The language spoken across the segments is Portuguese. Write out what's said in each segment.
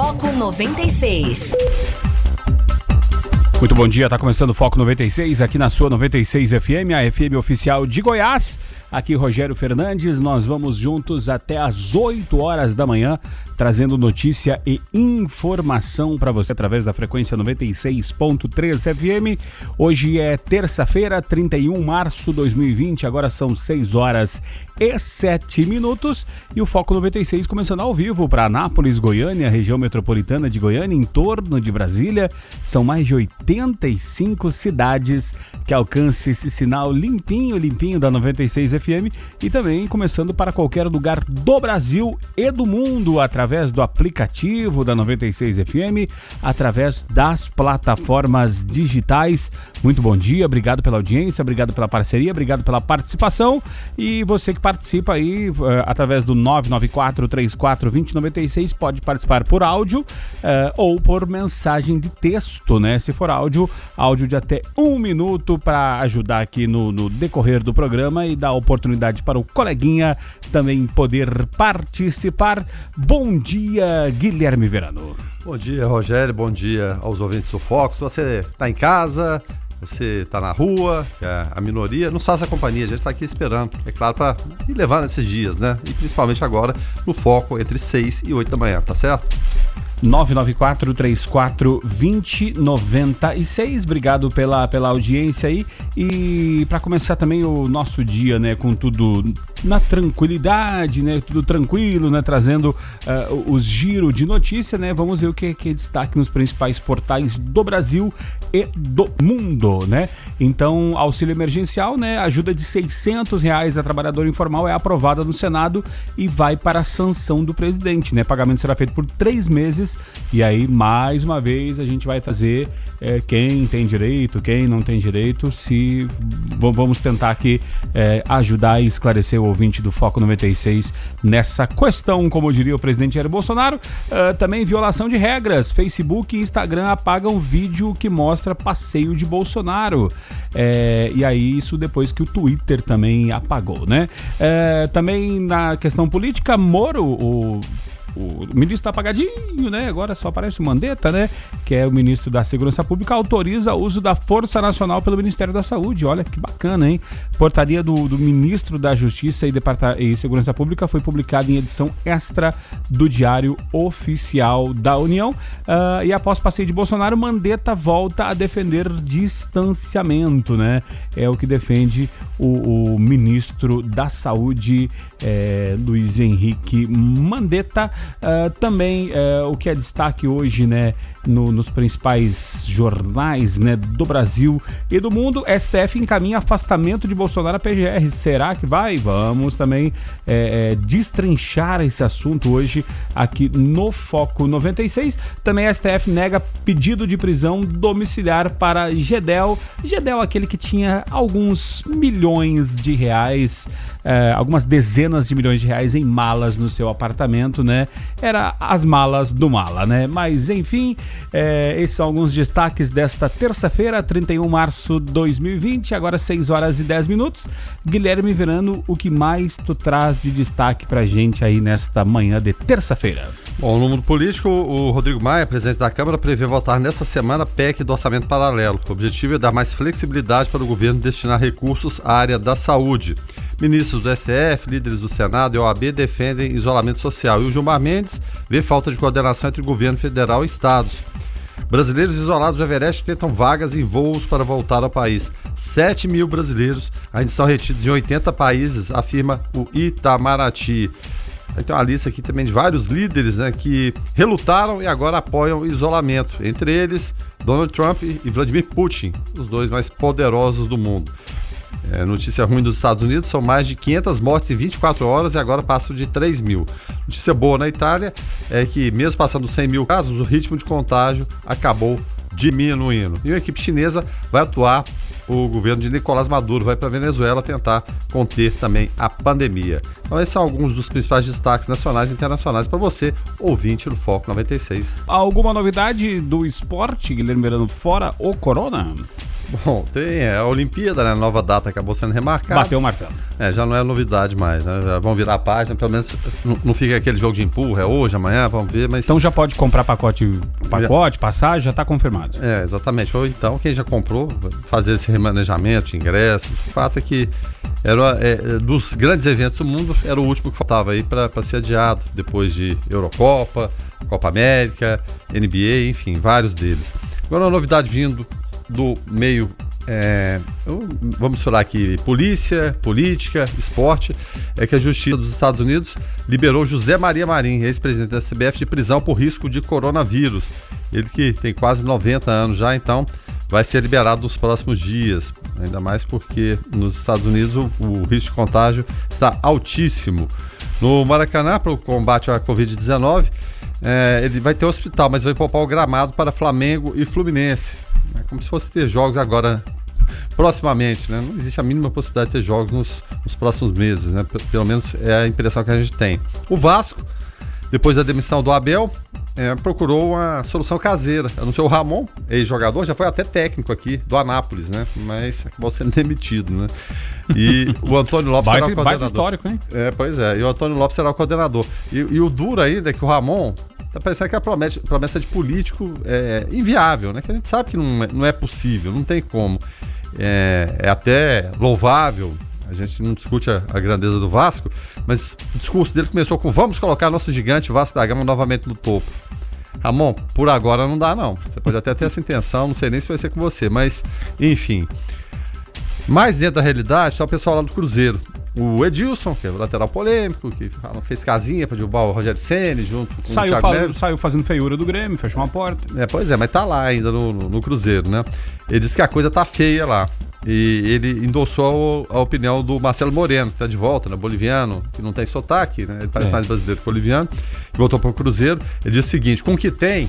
Foco 96. Muito bom dia, está começando o Foco 96 aqui na sua 96 FM, a FM oficial de Goiás. Aqui Rogério Fernandes, nós vamos juntos até às 8 horas da manhã, trazendo notícia e informação para você através da frequência 96.3 FM. Hoje é terça-feira, 31 de março de 2020, agora são 6 horas e 7 minutos e o Foco 96 começando ao vivo para Anápolis, Goiânia, região metropolitana de Goiânia, em torno de Brasília. São mais de 85 cidades que alcançam esse sinal limpinho, limpinho da 96 FM e também começando para qualquer lugar do Brasil e do mundo através do aplicativo da 96 FM, através das plataformas digitais. Muito bom dia, obrigado pela audiência, obrigado pela parceria, obrigado pela participação e você que participa aí uh, através do 994 34 2096 pode participar por áudio uh, ou por mensagem de texto, né? Se for áudio, áudio de até um minuto para ajudar aqui no, no decorrer do programa e dar oportunidade para o coleguinha também poder participar. Bom dia, Guilherme Verano. Bom dia, Rogério. Bom dia aos ouvintes do Fox. Você está em casa, você está na rua, é a minoria, nos faça companhia, a gente está aqui esperando, é claro, para ir levando esses dias, né? E principalmente agora no foco entre 6 e 8 da manhã, tá certo? 994 34 2096. Obrigado pela, pela audiência aí. E para começar também o nosso dia, né, com tudo na tranquilidade, né, tudo tranquilo, né, trazendo uh, os giros de notícia, né? Vamos ver o que, que é destaque nos principais portais do Brasil e do mundo, né? Então, auxílio emergencial, né, ajuda de 600 reais a trabalhador informal é aprovada no Senado e vai para a sanção do presidente, né? Pagamento será feito por três meses e aí, mais uma vez, a gente vai trazer é, quem tem direito, quem não tem direito, se vamos tentar aqui é, ajudar e esclarecer o ouvinte do Foco 96 nessa questão, como diria o presidente Jair Bolsonaro. Uh, também violação de regras. Facebook e Instagram apagam vídeo que mostra passeio de Bolsonaro. É, e aí, isso depois que o Twitter também apagou, né? É, também na questão política, Moro, o o ministro está apagadinho, né? Agora só aparece o Mandetta, né? Que é o ministro da Segurança Pública, autoriza o uso da Força Nacional pelo Ministério da Saúde. Olha que bacana, hein? Portaria do, do ministro da Justiça e, e Segurança Pública foi publicada em edição extra do Diário Oficial da União. Uh, e após passeio de Bolsonaro, Mandetta volta a defender distanciamento, né? É o que defende o, o ministro da Saúde, é, Luiz Henrique Mandetta. Uh, também uh, o que é destaque hoje, né, no, nos principais jornais, né, do Brasil e do mundo, STF encaminha afastamento de Bolsonaro a PGR. Será que vai? Vamos também é, é, destrinchar esse assunto hoje aqui no Foco 96. Também STF nega pedido de prisão domiciliar para Gedel. Gedel, aquele que tinha alguns milhões de reais, é, algumas dezenas de milhões de reais em malas no seu apartamento, né? Era as malas do mala, né? Mas enfim, é, esses são alguns destaques desta terça-feira, 31 de março de 2020, agora 6 horas e 10 minutos. Guilherme Verano, o que mais tu traz de destaque pra gente aí nesta manhã de terça-feira? Bom, no mundo político, o Rodrigo Maia, presidente da Câmara, prevê votar nesta semana PEC do orçamento paralelo. O objetivo é dar mais flexibilidade para o governo destinar recursos à área da saúde. Ministros do STF, líderes do Senado e OAB defendem isolamento social. E o Gilmar Mendes vê falta de coordenação entre governo federal e estados. Brasileiros isolados do Everest tentam vagas em voos para voltar ao país. 7 mil brasileiros ainda estão retidos em 80 países, afirma o Itamaraty. Tem uma lista aqui também de vários líderes né, que relutaram e agora apoiam o isolamento. Entre eles, Donald Trump e Vladimir Putin, os dois mais poderosos do mundo. É, notícia ruim dos Estados Unidos, são mais de 500 mortes em 24 horas e agora passam de 3 mil. Notícia boa na Itália é que, mesmo passando 100 mil casos, o ritmo de contágio acabou diminuindo. E a equipe chinesa vai atuar, o governo de Nicolás Maduro vai para a Venezuela tentar conter também a pandemia. Então, esses são alguns dos principais destaques nacionais e internacionais para você, ouvinte do Foco 96. Alguma novidade do esporte, Guilherme Verano, fora o Corona? Bom, tem é, a Olimpíada, né? A nova data acabou sendo remarcada. Bateu o martelo. É, já não é novidade mais, né? Já vão virar a página, pelo menos não, não fica aquele jogo de empurra, é hoje, amanhã, vamos ver, mas... Então já pode comprar pacote, pacote, passagem, já está confirmado. É, exatamente. Ou então, quem já comprou, fazer esse remanejamento de ingressos. O fato é que era, é, dos grandes eventos do mundo, era o último que faltava aí para ser adiado, depois de Eurocopa, Copa América, NBA, enfim, vários deles. Agora uma novidade vindo do meio. É, vamos falar aqui, polícia, política, esporte, é que a Justiça dos Estados Unidos liberou José Maria Marim, ex-presidente da CBF, de prisão por risco de coronavírus. Ele que tem quase 90 anos já, então vai ser liberado nos próximos dias. Ainda mais porque nos Estados Unidos o, o risco de contágio está altíssimo. No Maracanã, para o combate à Covid-19, é, ele vai ter hospital, mas vai poupar o gramado para Flamengo e Fluminense. É como se fosse ter jogos agora proximamente, né? Não existe a mínima possibilidade de ter jogos nos, nos próximos meses, né? Pelo menos é a impressão que a gente tem. O Vasco, depois da demissão do Abel, é, procurou uma solução caseira. Anunciou o Ramon, ex-jogador, já foi até técnico aqui do Anápolis, né? Mas acabou sendo demitido, né? E o Antônio Lopes baita, será o coordenador. Baita histórico, hein? É, pois é. E o Antônio Lopes será o coordenador. E, e o duro ainda é que o Ramon tá parecendo que a promessa, promessa de político é inviável, né? Que a gente sabe que não é, não é possível, não tem como. É, é até louvável, a gente não discute a, a, grandeza do Vasco, mas o discurso dele começou com vamos colocar nosso gigante Vasco da Gama novamente no topo. Ramon, por agora não dá não. Você pode até ter essa intenção, não sei nem se vai ser com você, mas enfim. Mais dentro da realidade está o pessoal lá do Cruzeiro o Edilson, que é o lateral polêmico, que fez casinha para derrubar o Rogério Senni junto com saiu o Thiago Saiu fazendo feiura do Grêmio, fechou uma porta. É, pois é, mas tá lá ainda no, no, no Cruzeiro, né? Ele disse que a coisa tá feia lá. E ele endossou a opinião do Marcelo Moreno, que tá de volta, né? Boliviano, que não tem sotaque, né? Ele parece é. mais brasileiro que boliviano, voltou para o Cruzeiro. Ele disse o seguinte: com o que tem,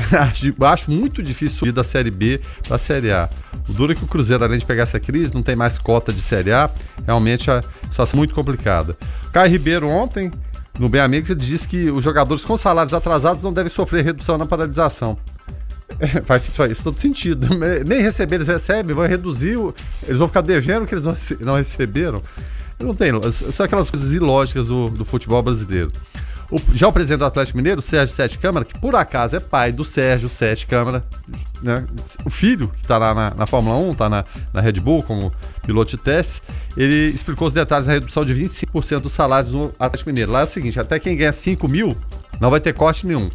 acho muito difícil subir da Série B para a Série A. O duro é que o Cruzeiro, além de pegar essa crise, não tem mais cota de Série A. Realmente a situação é muito complicada. Caio Ribeiro ontem, no Bem Amigos, ele disse que os jogadores com salários atrasados não devem sofrer redução na paralisação. É, faz, faz todo sentido. Nem receber eles recebem, vão reduzir, eles vão ficar devendo o que eles não, não receberam. Não tem, são aquelas coisas ilógicas do, do futebol brasileiro. O, já o presidente do Atlético Mineiro, Sérgio Sete Câmara, que por acaso é pai do Sérgio Sete Câmara, né? o filho que está lá na, na, Fórmula 1, está na, na, Red Bull como piloto de teste, ele explicou os detalhes da redução de 25% dos salários no Atlético Mineiro. Lá é o seguinte, até quem ganha 5 mil não vai ter corte nenhum.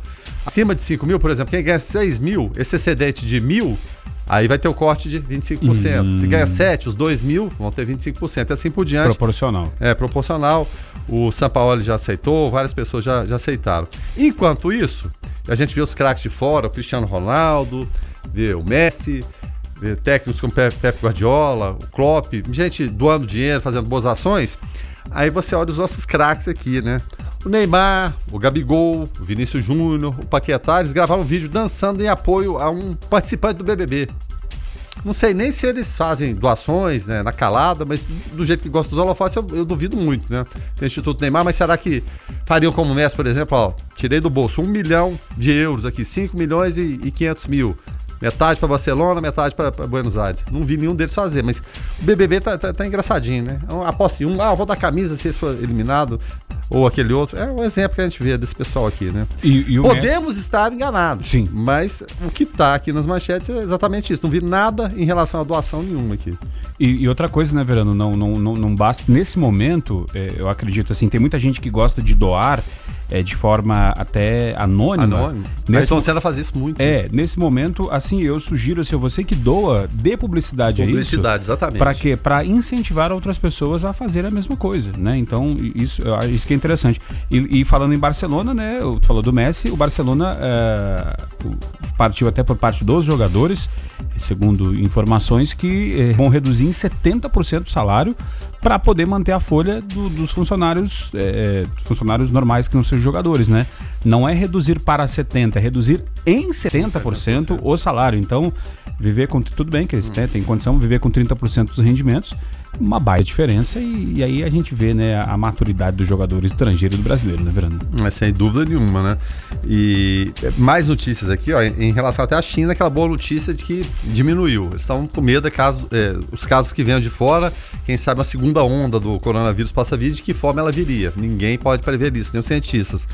Acima de 5 mil, por exemplo, quem ganha 6 mil, esse excedente de mil Aí vai ter o corte de 25%. Hum. Se ganha 7, os 2 mil vão ter 25%. E assim por diante. Proporcional. É, proporcional. O São Paulo já aceitou, várias pessoas já, já aceitaram. Enquanto isso, a gente vê os craques de fora, o Cristiano Ronaldo, vê o Messi, vê técnicos como Pepe Guardiola, o Klopp, gente doando dinheiro, fazendo boas ações. Aí você olha os nossos craques aqui, né? O Neymar, o Gabigol, o Vinícius Júnior, o Paquetá, eles gravaram um vídeo dançando em apoio a um participante do BBB. Não sei nem se eles fazem doações, né, na calada, mas do jeito que gostam dos holofotes, eu, eu, duvido muito, né? Tem o Instituto Neymar, mas será que fariam como Messi, por exemplo, ó, tirei do bolso um milhão de euros aqui, 5 milhões e, e 500 mil. Metade para Barcelona, metade para Buenos Aires. Não vi nenhum deles fazer, mas o BBB tá, tá, tá engraçadinho, né? É aposto em um, ah, vou dar camisa se esse for eliminado, ou aquele outro. É um exemplo que a gente vê desse pessoal aqui, né? E, e Podemos Messi... estar enganados. Sim. Mas o que tá aqui nas manchetes é exatamente isso. Não vi nada em relação a doação nenhuma aqui. E, e outra coisa, né, Verano? Não, não, não, não basta. Nesse momento, é, eu acredito assim, tem muita gente que gosta de doar é, de forma até anônima. Anônimo. Nesse, Mas você fazer isso muito. É, né? nesse momento, assim, eu sugiro assim, você que doa, dê publicidade, publicidade a isso. Publicidade, exatamente. Para quê? Para incentivar outras pessoas a fazer a mesma coisa, né? Então, isso, isso que é interessante. E, e falando em Barcelona, né? Tu falou do Messi, o Barcelona é, partiu até por parte dos jogadores, segundo informações, que é, vão reduzir em 70% o salário para poder manter a folha do, dos funcionários é, funcionários normais que não sejam jogadores, né? Não é reduzir para 70, é reduzir em 70%, 70%. o salário. Então, viver com tudo bem que eles hum. têm, têm condição de viver com 30% dos rendimentos uma baita diferença e, e, aí a gente vê né, a maturidade do jogador estrangeiro e do brasileiro, né, Verano? É, sem dúvida nenhuma, né? E mais notícias aqui, ó, em relação até à China, aquela boa notícia de que diminuiu. Eles estão com medo de caso, é, os casos que vêm de fora, quem sabe uma segunda onda do coronavírus possa vir, de que forma ela viria. Ninguém pode prever isso, nem os cientistas.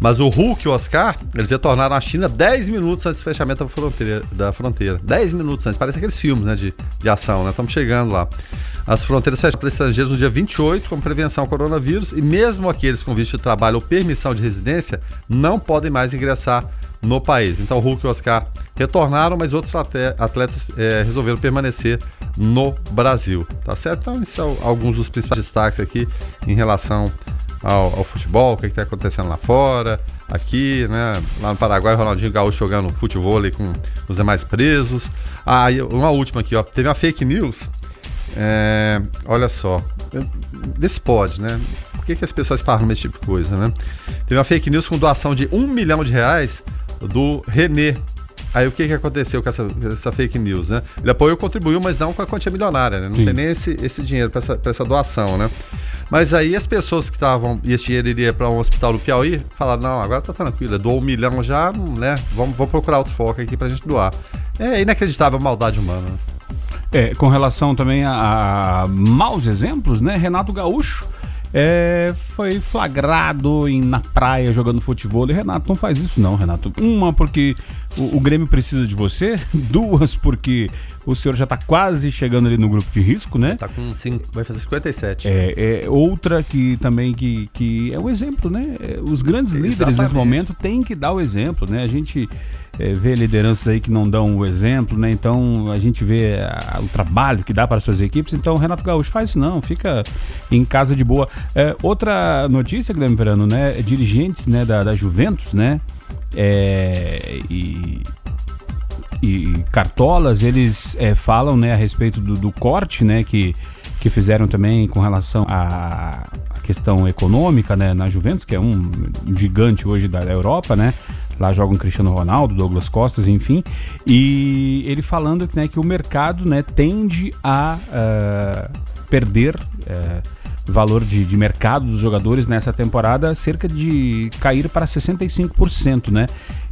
Mas o Hulk e o Oscar, eles retornaram à China 10 minutos antes do fechamento da fronteira. Da fronteira. 10 minutos antes. Parece aqueles filmes né, de, de ação, né? Estamos chegando lá. As fronteiras fecharam para estrangeiros no dia 28, como prevenção ao coronavírus, e mesmo aqueles com visto de trabalho ou permissão de residência não podem mais ingressar no país. Então o Hulk e o Oscar retornaram, mas outros atletas é, resolveram permanecer no Brasil. Tá certo? Então, esses são alguns dos principais destaques aqui em relação ao, ao futebol, o que está acontecendo lá fora, aqui, né? Lá no Paraguai, Ronaldinho Gaúcho jogando futebol com os demais presos. Ah, e uma última aqui, ó. Teve uma fake news. É, olha só. Desse pode, né? Por que, que as pessoas param nesse tipo de coisa, né? Teve uma fake news com doação de um milhão de reais do René. Aí o que, que aconteceu com essa, essa fake news, né? Ele apoiou, contribuiu, mas não com a quantia milionária, né? Não Sim. tem nem esse, esse dinheiro para essa, essa doação, né? Mas aí as pessoas que estavam, e esse dinheiro iria para um hospital do Piauí, falaram: não, agora tá tranquilo, doou um milhão já, né? Vamos, vamos procurar outro foco aqui pra gente doar. É inacreditável a maldade humana. É, com relação também a, a maus exemplos, né? Renato Gaúcho é, foi flagrado em, na praia jogando futebol. E Renato, não faz isso não, Renato. Uma, porque o, o Grêmio precisa de você. Duas, porque o senhor já está quase chegando ali no grupo de risco, né? Tá com cinco, vai fazer 57. É, é outra que também que, que é o exemplo, né? É, os grandes Exatamente. líderes nesse momento têm que dar o exemplo, né? A gente é, vê lideranças aí que não dão o exemplo, né? Então a gente vê a, o trabalho que dá para suas equipes. Então Renato Gaúcho faz isso não, fica em casa de boa. É, outra notícia, Guilherme Verano, né? Dirigentes né, da, da Juventus, né? É, e e cartolas, eles é, falam né, a respeito do, do, corte né, que, que fizeram também com relação à questão econômica né, na Juventus, que é um gigante hoje da Europa, né? Lá jogam Cristiano Ronaldo, Douglas Costas, enfim. E ele falando né, que o mercado né, tende a uh, perder. Uh, valor de, de mercado dos jogadores nessa temporada cerca de cair para 65%, né?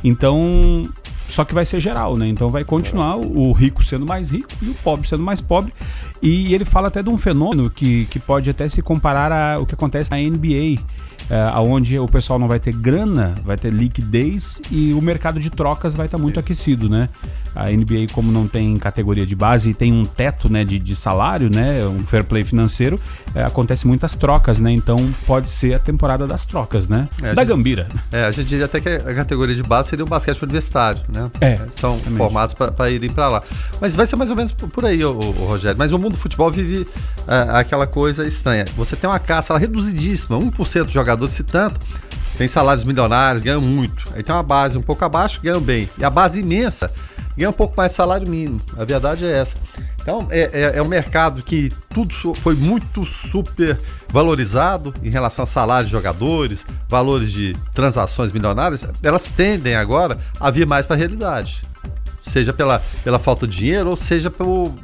Então, só que vai ser geral, né? Então vai continuar o rico sendo mais rico e o pobre sendo mais pobre. E ele fala até de um fenômeno que, que pode até se comparar ao que acontece na NBA é, onde o pessoal não vai ter grana, vai ter liquidez e o mercado de trocas vai estar tá muito Isso. aquecido, né? A NBA, como não tem categoria de base e tem um teto né, de, de salário, né? Um fair play financeiro, é, acontece muitas trocas, né? Então pode ser a temporada das trocas, né? É, da gente, Gambira. É, a gente diria até que a categoria de base seria o basquete universitário, né? É. São exatamente. formados para irem para lá. Mas vai ser mais ou menos por aí, o, Rogério. Mas o mundo do futebol vive é, aquela coisa estranha. Você tem uma caça reduzidíssima, 1% de jogadores, se tanto, tem salários milionários, ganham muito. Aí tem uma base um pouco abaixo, ganham bem. E a base imensa ganha um pouco mais de salário mínimo. A verdade é essa. Então, é, é, é, um mercado que tudo foi muito super valorizado em relação a salários de jogadores, valores de transações milionárias. Elas tendem agora a vir mais para a realidade. Seja pela, pela falta de dinheiro, ou seja pelo,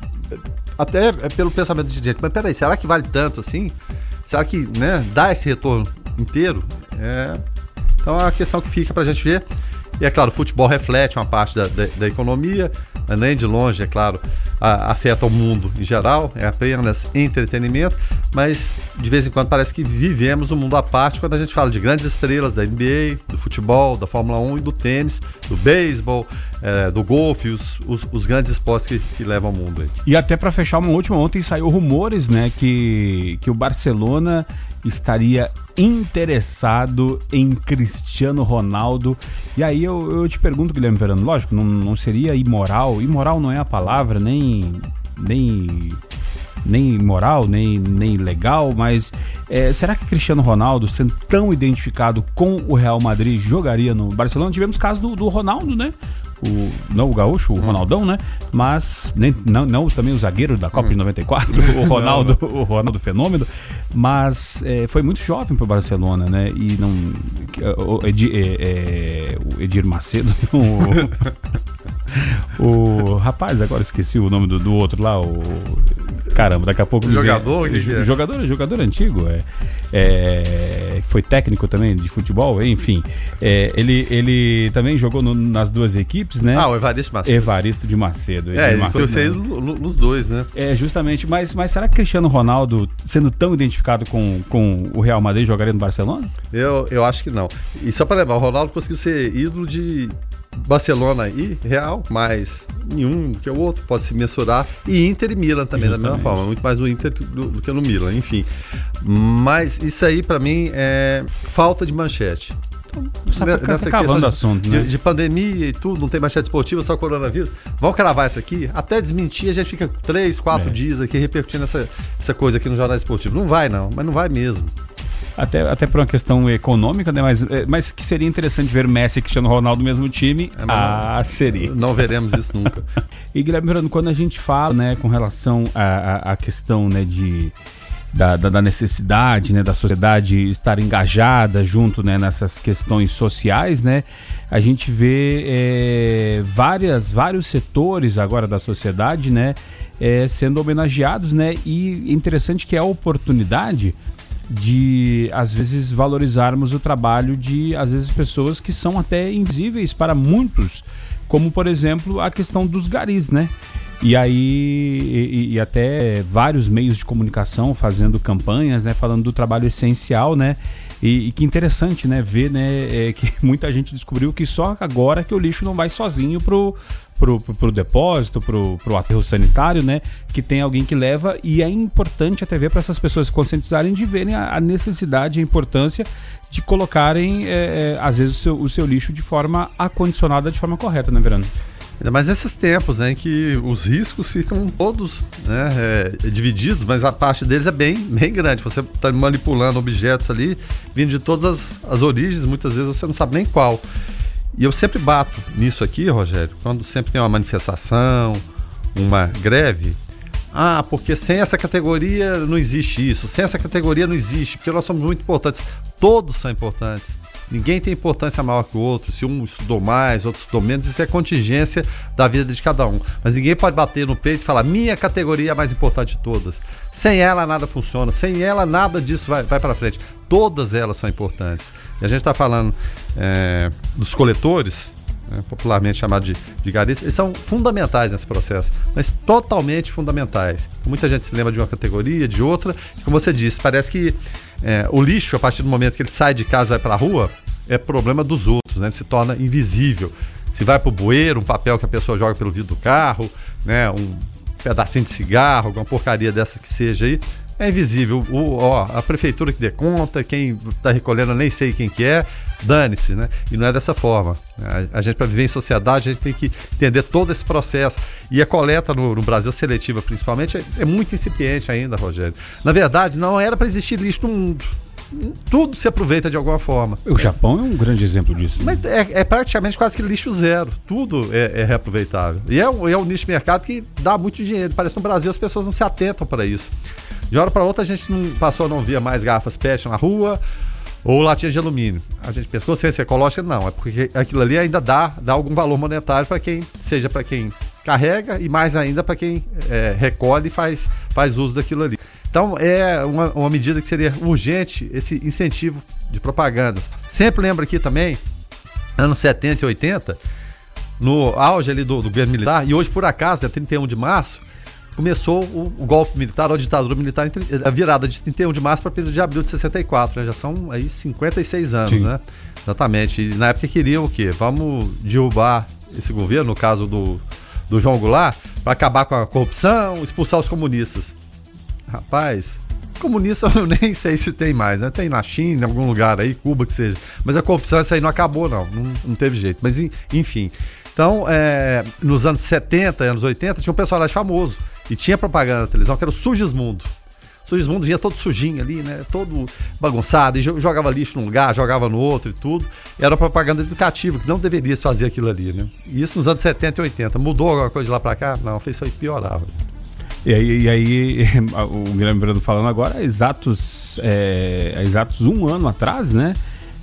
até pelo pensamento de gente. Mas peraí, será que vale tanto assim? Será que né, dá esse retorno inteiro. É, então é uma questão que fica para a gente ver. E é claro, o futebol reflete uma parte da, da, da economia, nem de longe, é claro, a, afeta o mundo em geral, é apenas entretenimento, mas de vez em quando parece que vivemos um mundo à parte quando a gente fala de grandes estrelas da NBA, do futebol, da Fórmula 1 e do tênis, do beisebol, é, do golfe, os, os, os, grandes esportes que, que levam ao mundo. Aí. E até para fechar uma última, ontem saiu rumores, né, que, que o Barcelona estaria interessado em Cristiano Ronaldo. E aí eu, eu te pergunto, Guilherme Verano, lógico, não, não seria imoral, imoral não é a palavra, nem. nem nem moral, nem, nem legal, mas é, será que Cristiano Ronaldo, sendo tão identificado com o Real Madrid, jogaria no Barcelona? Tivemos caso do, do Ronaldo, né? O, não o Gaúcho, o hum. Ronaldão, né? Mas nem, não, não também o zagueiro da Copa hum. de 94, o Ronaldo, o Ronaldo Fenômeno, mas é, foi muito jovem para o Barcelona, né? E não o Edir, é, é, o Edir Macedo, o, o rapaz, agora esqueci o nome do, do outro lá, o Caramba, daqui a pouco. Jogador? Vem, que é? Jogador, jogador antigo, é, é, Foi técnico também de futebol, enfim. É, ele, ele também jogou no, nas duas equipes, né? Ah, o Evaristo Macedo. Evaristo de Macedo. É, de Macedo, ele nos dois, né? É, justamente. Mas, mas será que Cristiano Ronaldo, sendo tão identificado com, com o Real Madrid, jogaria no Barcelona? Eu, eu acho que não. E só para lembrar, o Ronaldo conseguiu ser ídolo de Barcelona e Real, mas nenhum que o outro pode se mensurar. E Inter e Milan também, Justamente. da mesma forma. Muito mais no Inter do, do que no Milan, enfim. Mas isso aí, para mim, é falta de manchete. Então, nessa questão de, assunto, né? de, de, pandemia e tudo, não tem manchete esportiva, só coronavírus. Vamos cravar isso aqui? Até desmentir, a gente fica três, quatro é. dias aqui repercutindo essa, essa coisa aqui no Jornal Esportivo. Não vai, não, mas não vai mesmo. Até, até por uma questão econômica, né? Mas, é, mas que seria interessante ver Messi e Cristiano Ronaldo no mesmo time. É, ah, não, seria. Não veremos isso nunca. e Guilherme Verano, quando a gente fala, né, com relação à, à questão, né, de da, da, da, necessidade né, da sociedade estar engajada junto né, nessas questões sociais, né, a gente vê é, várias, vários setores agora da sociedade né, é, sendo homenageados né, e interessante que é a oportunidade de às vezes valorizarmos o trabalho de às vezes pessoas que são até invisíveis para muitos, como por exemplo a questão dos garis, né? E aí, e, e, até vários meios de comunicação fazendo campanhas, né? Falando do trabalho essencial, né? E, e que interessante, né? Ver, né? É, que muita gente descobriu que só agora que o lixo não vai sozinho pro, pro, pro, pro depósito, pro, pro aterro sanitário, né? Que tem alguém que leva e é importante até ver para essas pessoas se conscientizarem de verem a, a necessidade e a importância de colocarem, é, é, às vezes, o seu, o seu lixo de forma acondicionada, de forma correta, né, Verano? Ainda mais nesses tempos, né, em que os riscos ficam todos né, é, divididos, mas a parte deles é bem, bem grande. Você está manipulando objetos ali, vindo de todas as, as origens, muitas vezes você não sabe nem qual. E eu sempre bato nisso aqui, Rogério, quando sempre tem uma manifestação, uma greve. Ah, porque sem essa categoria não existe isso, sem essa categoria não existe, porque nós somos muito importantes. Todos são importantes Ninguém tem importância maior que o outro. Se um estudou mais, outro estudou menos, isso é contingência da vida de cada um. Mas ninguém pode bater no peito e falar: minha categoria é a mais importante de todas. Sem ela nada funciona, sem ela nada disso vai, vai para frente. Todas elas são importantes. E a gente está falando é, dos coletores, né, popularmente chamado de, de garis, eles são fundamentais nesse processo, mas totalmente fundamentais. Muita gente se lembra de uma categoria, de outra, e como você disse, parece que é, o lixo, a partir do momento que ele sai de casa e vai para a rua, é problema dos outros, né? Ele se torna invisível. Se vai para o bueiro, um papel que a pessoa joga pelo vidro do carro, né? um pedacinho de cigarro, alguma porcaria dessas que seja aí, é invisível. O, ó, a prefeitura que dê conta, quem está recolhendo nem sei quem que é, dane-se, né? E não é dessa forma. A, a gente, para viver em sociedade, a gente tem que entender todo esse processo. E a coleta no, no Brasil, seletiva principalmente, é, é, muito incipiente ainda, Rogério. Na verdade, não era para existir lixo no mundo. Tudo se aproveita de alguma forma. O Japão é um grande exemplo disso. Né? Mas é, é, praticamente quase que lixo zero. Tudo é, é reaproveitável. E é um, é um nicho de mercado que dá muito dinheiro. Parece que no Brasil as pessoas não se atentam para isso. De hora para outra a gente não passou a não via mais garrafas PET na rua ou latinha de alumínio. A gente pensa, consciência ecológica não, é porque aquilo ali ainda dá, dá algum valor monetário para quem, seja para quem carrega e mais ainda para quem é, recolhe e faz, faz uso daquilo ali. Então é uma, uma medida que seria urgente esse incentivo de propagandas. Sempre lembra aqui também, anos 70 e 80, no auge ali do, do governo militar, e hoje por acaso, é 31 de março, começou o, o, golpe militar, a ditadura militar, a virada de 31 de março para 1 de abril de 64, né? Já são aí 56 anos, Sim. né? Exatamente. E na época queriam o quê? Vamos derrubar esse governo, no caso do, do João Goulart, para acabar com a corrupção, expulsar os comunistas. Rapaz, comunista eu nem sei se tem mais, né? Tem na China, em algum lugar aí, Cuba que seja. Mas a corrupção, essa aí não acabou, não. Não, não teve jeito. Mas enfim. Então, é, nos anos 70, anos 80, tinha um personagem famoso e tinha propaganda na televisão que era o Sugismundo. O Sugismundo vinha todo sujinho ali, né? Todo bagunçado, e jogava lixo num lugar, jogava no outro e tudo. Era propaganda educativa, que não deveria se fazer aquilo ali, né? E isso nos anos 70 e 80. Mudou alguma coisa de lá pra cá? Não, fez foi piorar. E aí, e aí o Guilherme Brando falando agora, exatos, é, exatos um ano atrás, né?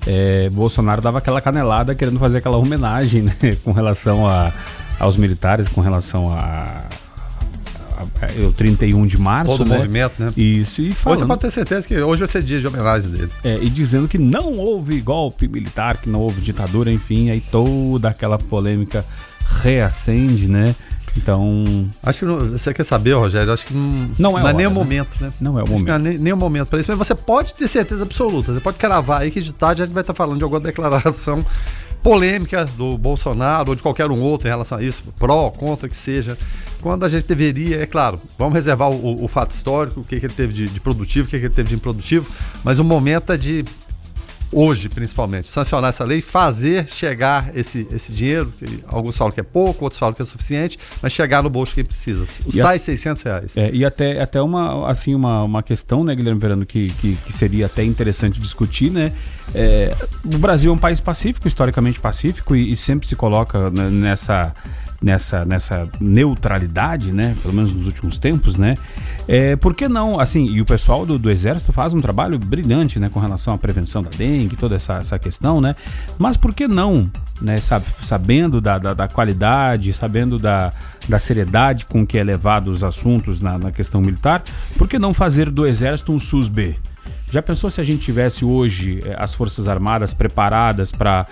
É, Bolsonaro dava aquela canelada querendo fazer aquela homenagem né, com relação a, aos militares, com relação a, é, o 31 de março. Todo né? movimento, né? Isso, e Hoje você falando, pode ter certeza que hoje vai ser dia de homenagem dele. é, e dizendo que não houve golpe militar, que não houve ditadura, enfim, aí toda aquela polêmica reacende, né? Então, Acho que não- você quer saber, Rogério? Acho que não, Não é nem hora, o né? momento, né? não é o Acho momento. não é nem, nem o momento para isso, mas você pode ter certeza absoluta. Você pode cravar aí que de tarde a gente vai estar falando de alguma declaração polêmica do Bolsonaro ou de qualquer um outro em relação a isso, pró, contra, que seja. Quando a gente deveria, é claro, vamos reservar o, o fato histórico, o que, que ele teve de, de produtivo, o que, que ele teve de improdutivo, mas o momento é de hoje, principalmente, sancionar essa lei, fazer chegar esse, esse dinheiro, que alguns falam que é pouco, outros falam que é suficiente, mas chegar no bolso de quem precisa. Os E a- tais 600 reais. É, e até, até uma, assim, uma, uma questão, né, Guilherme Verano, que, que, que seria até interessante discutir, né? É, o Brasil é um país pacífico, historicamente pacífico, e, e sempre se coloca né, nessa, nessa, nessa neutralidade, né? Pelo menos nos últimos tempos, né? É, por que não, assim, e o pessoal do, do Exército faz um trabalho brilhante, né, com relação à prevenção da dengue, toda essa, essa questão, né? Mas por que não, né, sabe, sabendo da, da, da qualidade, sabendo da, da seriedade com que é levado os assuntos na, na questão militar, por que não fazer do Exército um SUS-B? Já pensou se a gente tivesse hoje eh, as Forças Armadas preparadas para,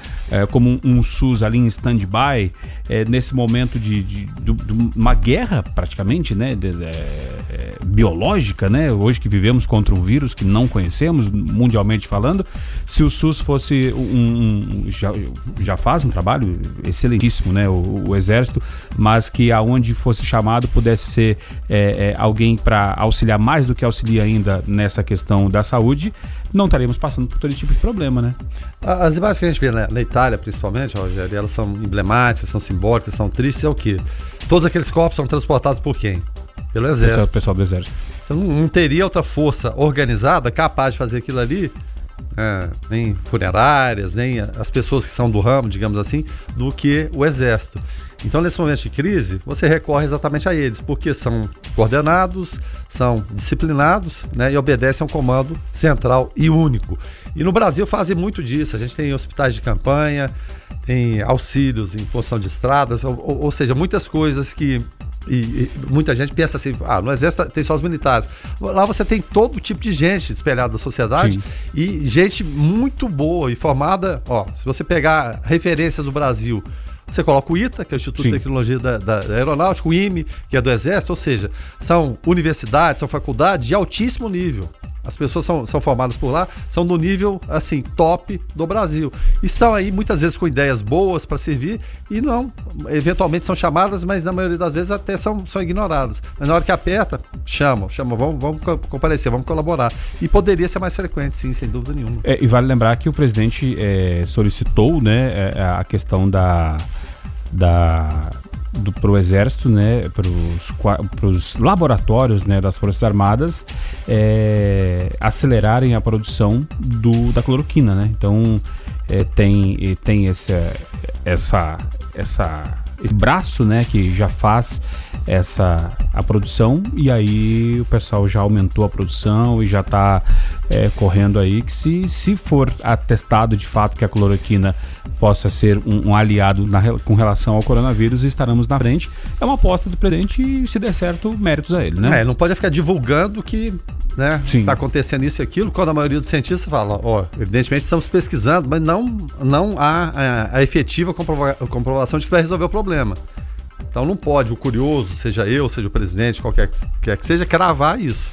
como um, um SUS ali em stand-by, eh, nesse momento de, de- de- de uma guerra praticamente, né, eh, biológica, né, hoje que vivemos contra um vírus que não conhecemos, mundialmente falando, se o SUS fosse um, um- já, já faz um trabalho excelentíssimo, né, o, o Exército, mas que aonde fosse chamado pudesse ser eh, eh, alguém para auxiliar mais do que auxilia ainda nessa questão da saúde, não estaríamos passando por todo esse tipo de problema, né? As imagens que a gente vê na, na Itália, principalmente, Rogério, elas são emblemáticas, são simbólicas, são tristes, é o quê? Todos aqueles corpos são transportados por quem? Pelo Esse é o Exército. pessoal do Exército. Você não, não teria outra força organizada capaz de fazer aquilo ali, né, nem funerárias, nem as pessoas que são do ramo, digamos assim, do que o Exército. Então, nesse momento de crise, você recorre exatamente a eles, porque são coordenados, são disciplinados né, e obedecem a um comando central e único. E no Brasil fazem muito disso. A gente tem hospitais de campanha, tem auxílios em construção de estradas, ou- ou seja, muitas coisas que e, e muita gente pensa assim, ah, no exército tem só os militares. Lá você tem todo tipo de gente espelhada da sociedade Sim. e gente muito boa e formada. Ó, se você pegar referências do Brasil, você coloca o ITA, que é o Instituto Sim. de Tecnologia da, da Aeronáutica, o IME, que é do Exército, ou seja, são universidades, são faculdades de altíssimo nível. As pessoas são, são formadas por lá, são do nível, assim, top do Brasil. Estão aí muitas vezes com ideias boas para servir e não, eventualmente são chamadas, mas na maioria das vezes até são, são ignoradas. Mas na hora que aperta, chamam, chamam, vamos, vamos co- comparecer, vamos colaborar. E poderia ser mais frequente, sim, sem dúvida nenhuma. É, e vale lembrar que o presidente é, solicitou né, é, a questão da, da do, pro exército, né, para os laboratórios né, das Forças Armadas é, acelerarem a produção do, da cloroquina, né? Então é, tem, e tem essa, essa, essa, esse braço, né, que já faz essa a produção e aí o pessoal já aumentou a produção e já está correndo aí que se, se for atestado de fato que a cloroquina possa ser um, um aliado na, com relação ao coronavírus estaremos na frente. É uma aposta do presidente e se der certo méritos a ele né? É, não pode ficar divulgando que né, está acontecendo isso e aquilo, quando a maioria dos cientistas fala, ó, evidentemente estamos pesquisando, mas não, não há a, a efetiva comprova- comprovação de que vai resolver o problema. Então não pode o curioso, seja eu, seja o presidente, qualquer que quer que seja, cravar isso.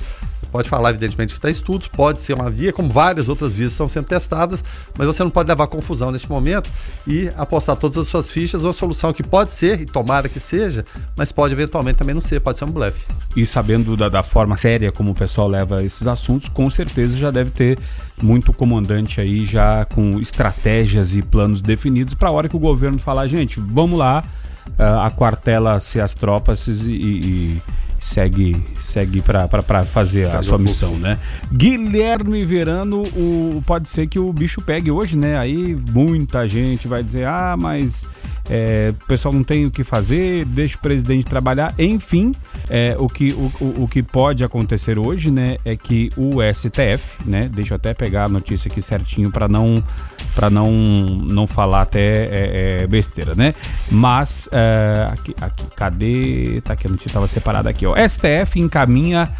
Pode falar, evidentemente, que está estudos, pode ser uma via, como várias outras vias estão sendo testadas, mas você não pode levar confusão neste momento e apostar todas as suas fichas numa solução que pode ser, e tomara que seja, mas pode eventualmente também não ser, pode ser um blefe. e sabendo da, da forma séria como o pessoal leva esses assuntos, com certeza já deve ter muito comandante aí já com estratégias e planos definidos para a hora que o governo falar, gente, vamos lá, ah, aquartela-se as tropas e, e segue segue para fazer a Segue sua o missão, né? Guilherme Verano, o, pode ser que o bicho pegue hoje, né? Aí muita gente vai dizer, ah, mas é, o pessoal não tem o que fazer, deixa o presidente trabalhar. Enfim, é, o, que, o, o, o que pode acontecer hoje, né, é que o STF, né, deixa eu até pegar a notícia aqui certinho para não para não, não falar até é, é, besteira, né? Mas, é, aqui, aqui, cadê? Tá aqui, a notícia estava separada aqui, ó. STF encaminha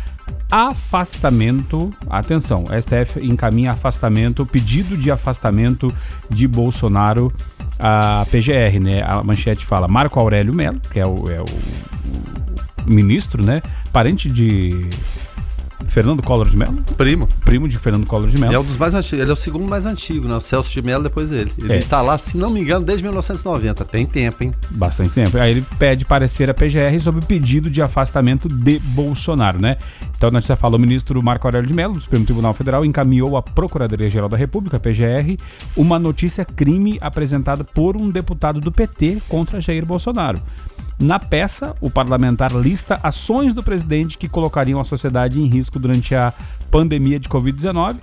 afastamento, atenção, STF encaminha afastamento, pedido de afastamento de Bolsonaro a PGR, né? A manchete fala Marco Aurélio Melo, que é o, é o, o ministro, né? Parente de Fernando Collor de Mello? Primo. Primo de Fernando Collor de Mello. É um dos mais antigos, ele é o segundo mais antigo, né? O Celso de Mello depois dele. Ele é. tá lá, se não me engano, desde 1990. Tem tempo, hein? Bastante tempo. Aí ele pede parecer a PGR sobre o pedido de afastamento de Bolsonaro, né? Então, a notícia fala, o ministro Marco Aurélio de Mello, do Supremo Tribunal Federal, encaminhou à Procuradoria-Geral da República, PGR, uma notícia crime apresentada por um deputado do PT contra Jair Bolsonaro. Na peça, o parlamentar lista ações do presidente que colocariam a sociedade em risco durante a pandemia de Covid-19.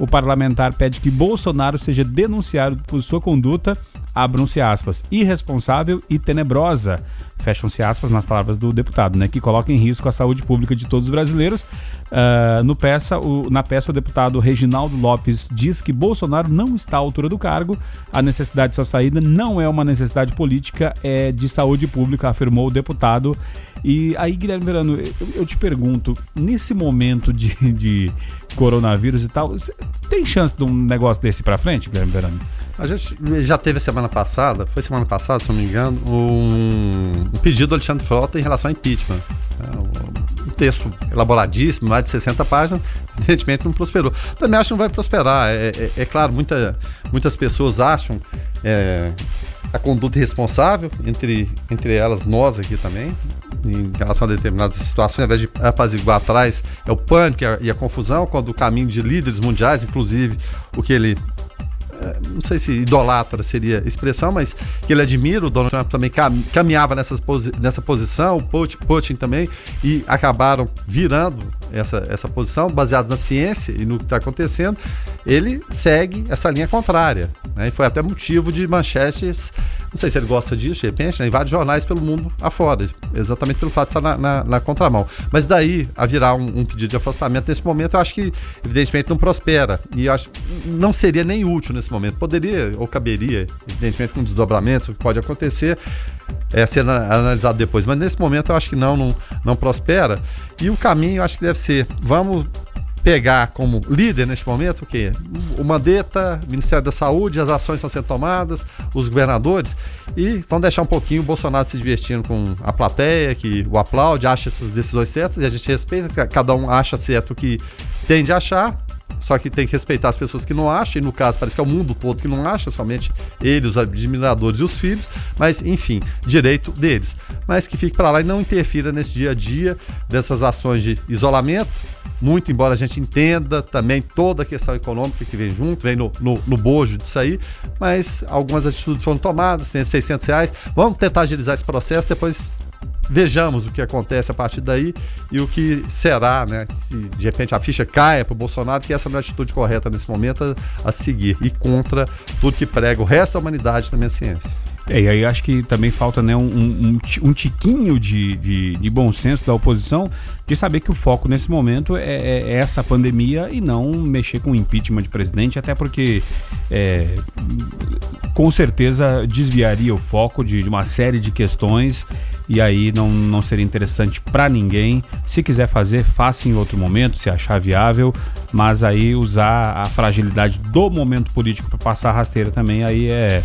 O parlamentar pede que Bolsonaro seja denunciado por sua conduta abram-se aspas, irresponsável e tenebrosa, fecham-se aspas nas palavras do deputado, né, que coloca em risco a saúde pública de todos os brasileiros. Uh, no peça, o, na peça, o deputado Reginaldo Lopes diz que Bolsonaro não está à altura do cargo, a necessidade de sua saída não é uma necessidade política, é de saúde pública, afirmou o deputado. E aí, Guilherme Verano, eu, eu te pergunto, nesse momento de, de coronavírus e tal, tem chance de um negócio desse para frente, Guilherme Verano? A gente já teve semana passada, foi semana passada, se não me engano, um, um pedido do Alexandre Frota em relação ao impeachment. É, um texto elaboradíssimo, mais de 60 páginas, evidentemente não prosperou. Também acho que não vai prosperar. É, é, é claro, muita, muitas pessoas acham é, a conduta irresponsável, entre, entre elas nós aqui também, em relação a determinadas situações, ao invés de apaziguar atrás, é o pânico e a, e a confusão, quando o caminho de líderes mundiais, inclusive o que ele é, não sei se idolatra seria expressão, mas que ele admira, o Donald Trump também caminhava nessas posi nessa posição, o Putin também, e acabaram virando essa, essa posição, baseado na ciência e no que está acontecendo, ele segue essa linha contrária. Né? E foi até motivo de manchetes, não sei se ele gosta disso, de repente, né? em vários jornais pelo mundo afora, exatamente pelo fato de estar na, na, na contramão. Mas daí a virar um, um, pedido de afastamento nesse momento, eu acho que, evidentemente, não prospera. E acho não seria nem útil nesse momento. Poderia ou caberia, evidentemente, com um desdobramento que pode acontecer, é, ser analisado depois. Mas nesse momento eu acho que não, não, não prospera. E o caminho eu acho que deve ser: vamos pegar como líder neste momento o quê? O Mandetta, Ministério da Saúde, as ações estão sendo tomadas, os governadores, e vão deixar um pouquinho o Bolsonaro se divertindo com a plateia, que o aplaude, acha essas decisões certas, e a gente respeita, cada um acha certo o que tem de achar, só que tem que respeitar as pessoas que não acham, e no caso parece que é o mundo todo que não acha, somente ele, os admiradores e os filhos, mas enfim, direito deles. Mas que fique para lá e não interfira nesse dia a dia dessas ações de isolamento, muito embora a gente entenda também toda a questão econômica que vem junto, vem no, no, no bojo disso aí, mas algumas atitudes foram tomadas, tem 600 reais, vamos tentar agilizar esse processo, depois vejamos o que acontece a partir daí e o que será, né? Se de repente a ficha caia para o Bolsonaro, que essa não é a atitude correta nesse momento a, a seguir e contra tudo que prega o resto da humanidade também a ciência. É, e aí acho que também falta né, um, um, um tiquinho de, de, de, bom senso da oposição de saber que o foco nesse momento é, é, é essa pandemia e não mexer com o impeachment de presidente, até porque é, com certeza desviaria o foco de, de, uma série de questões e aí não, não seria interessante para ninguém. Se quiser fazer, faça em outro momento, se achar viável, mas aí usar a fragilidade do momento político para passar rasteira também aí é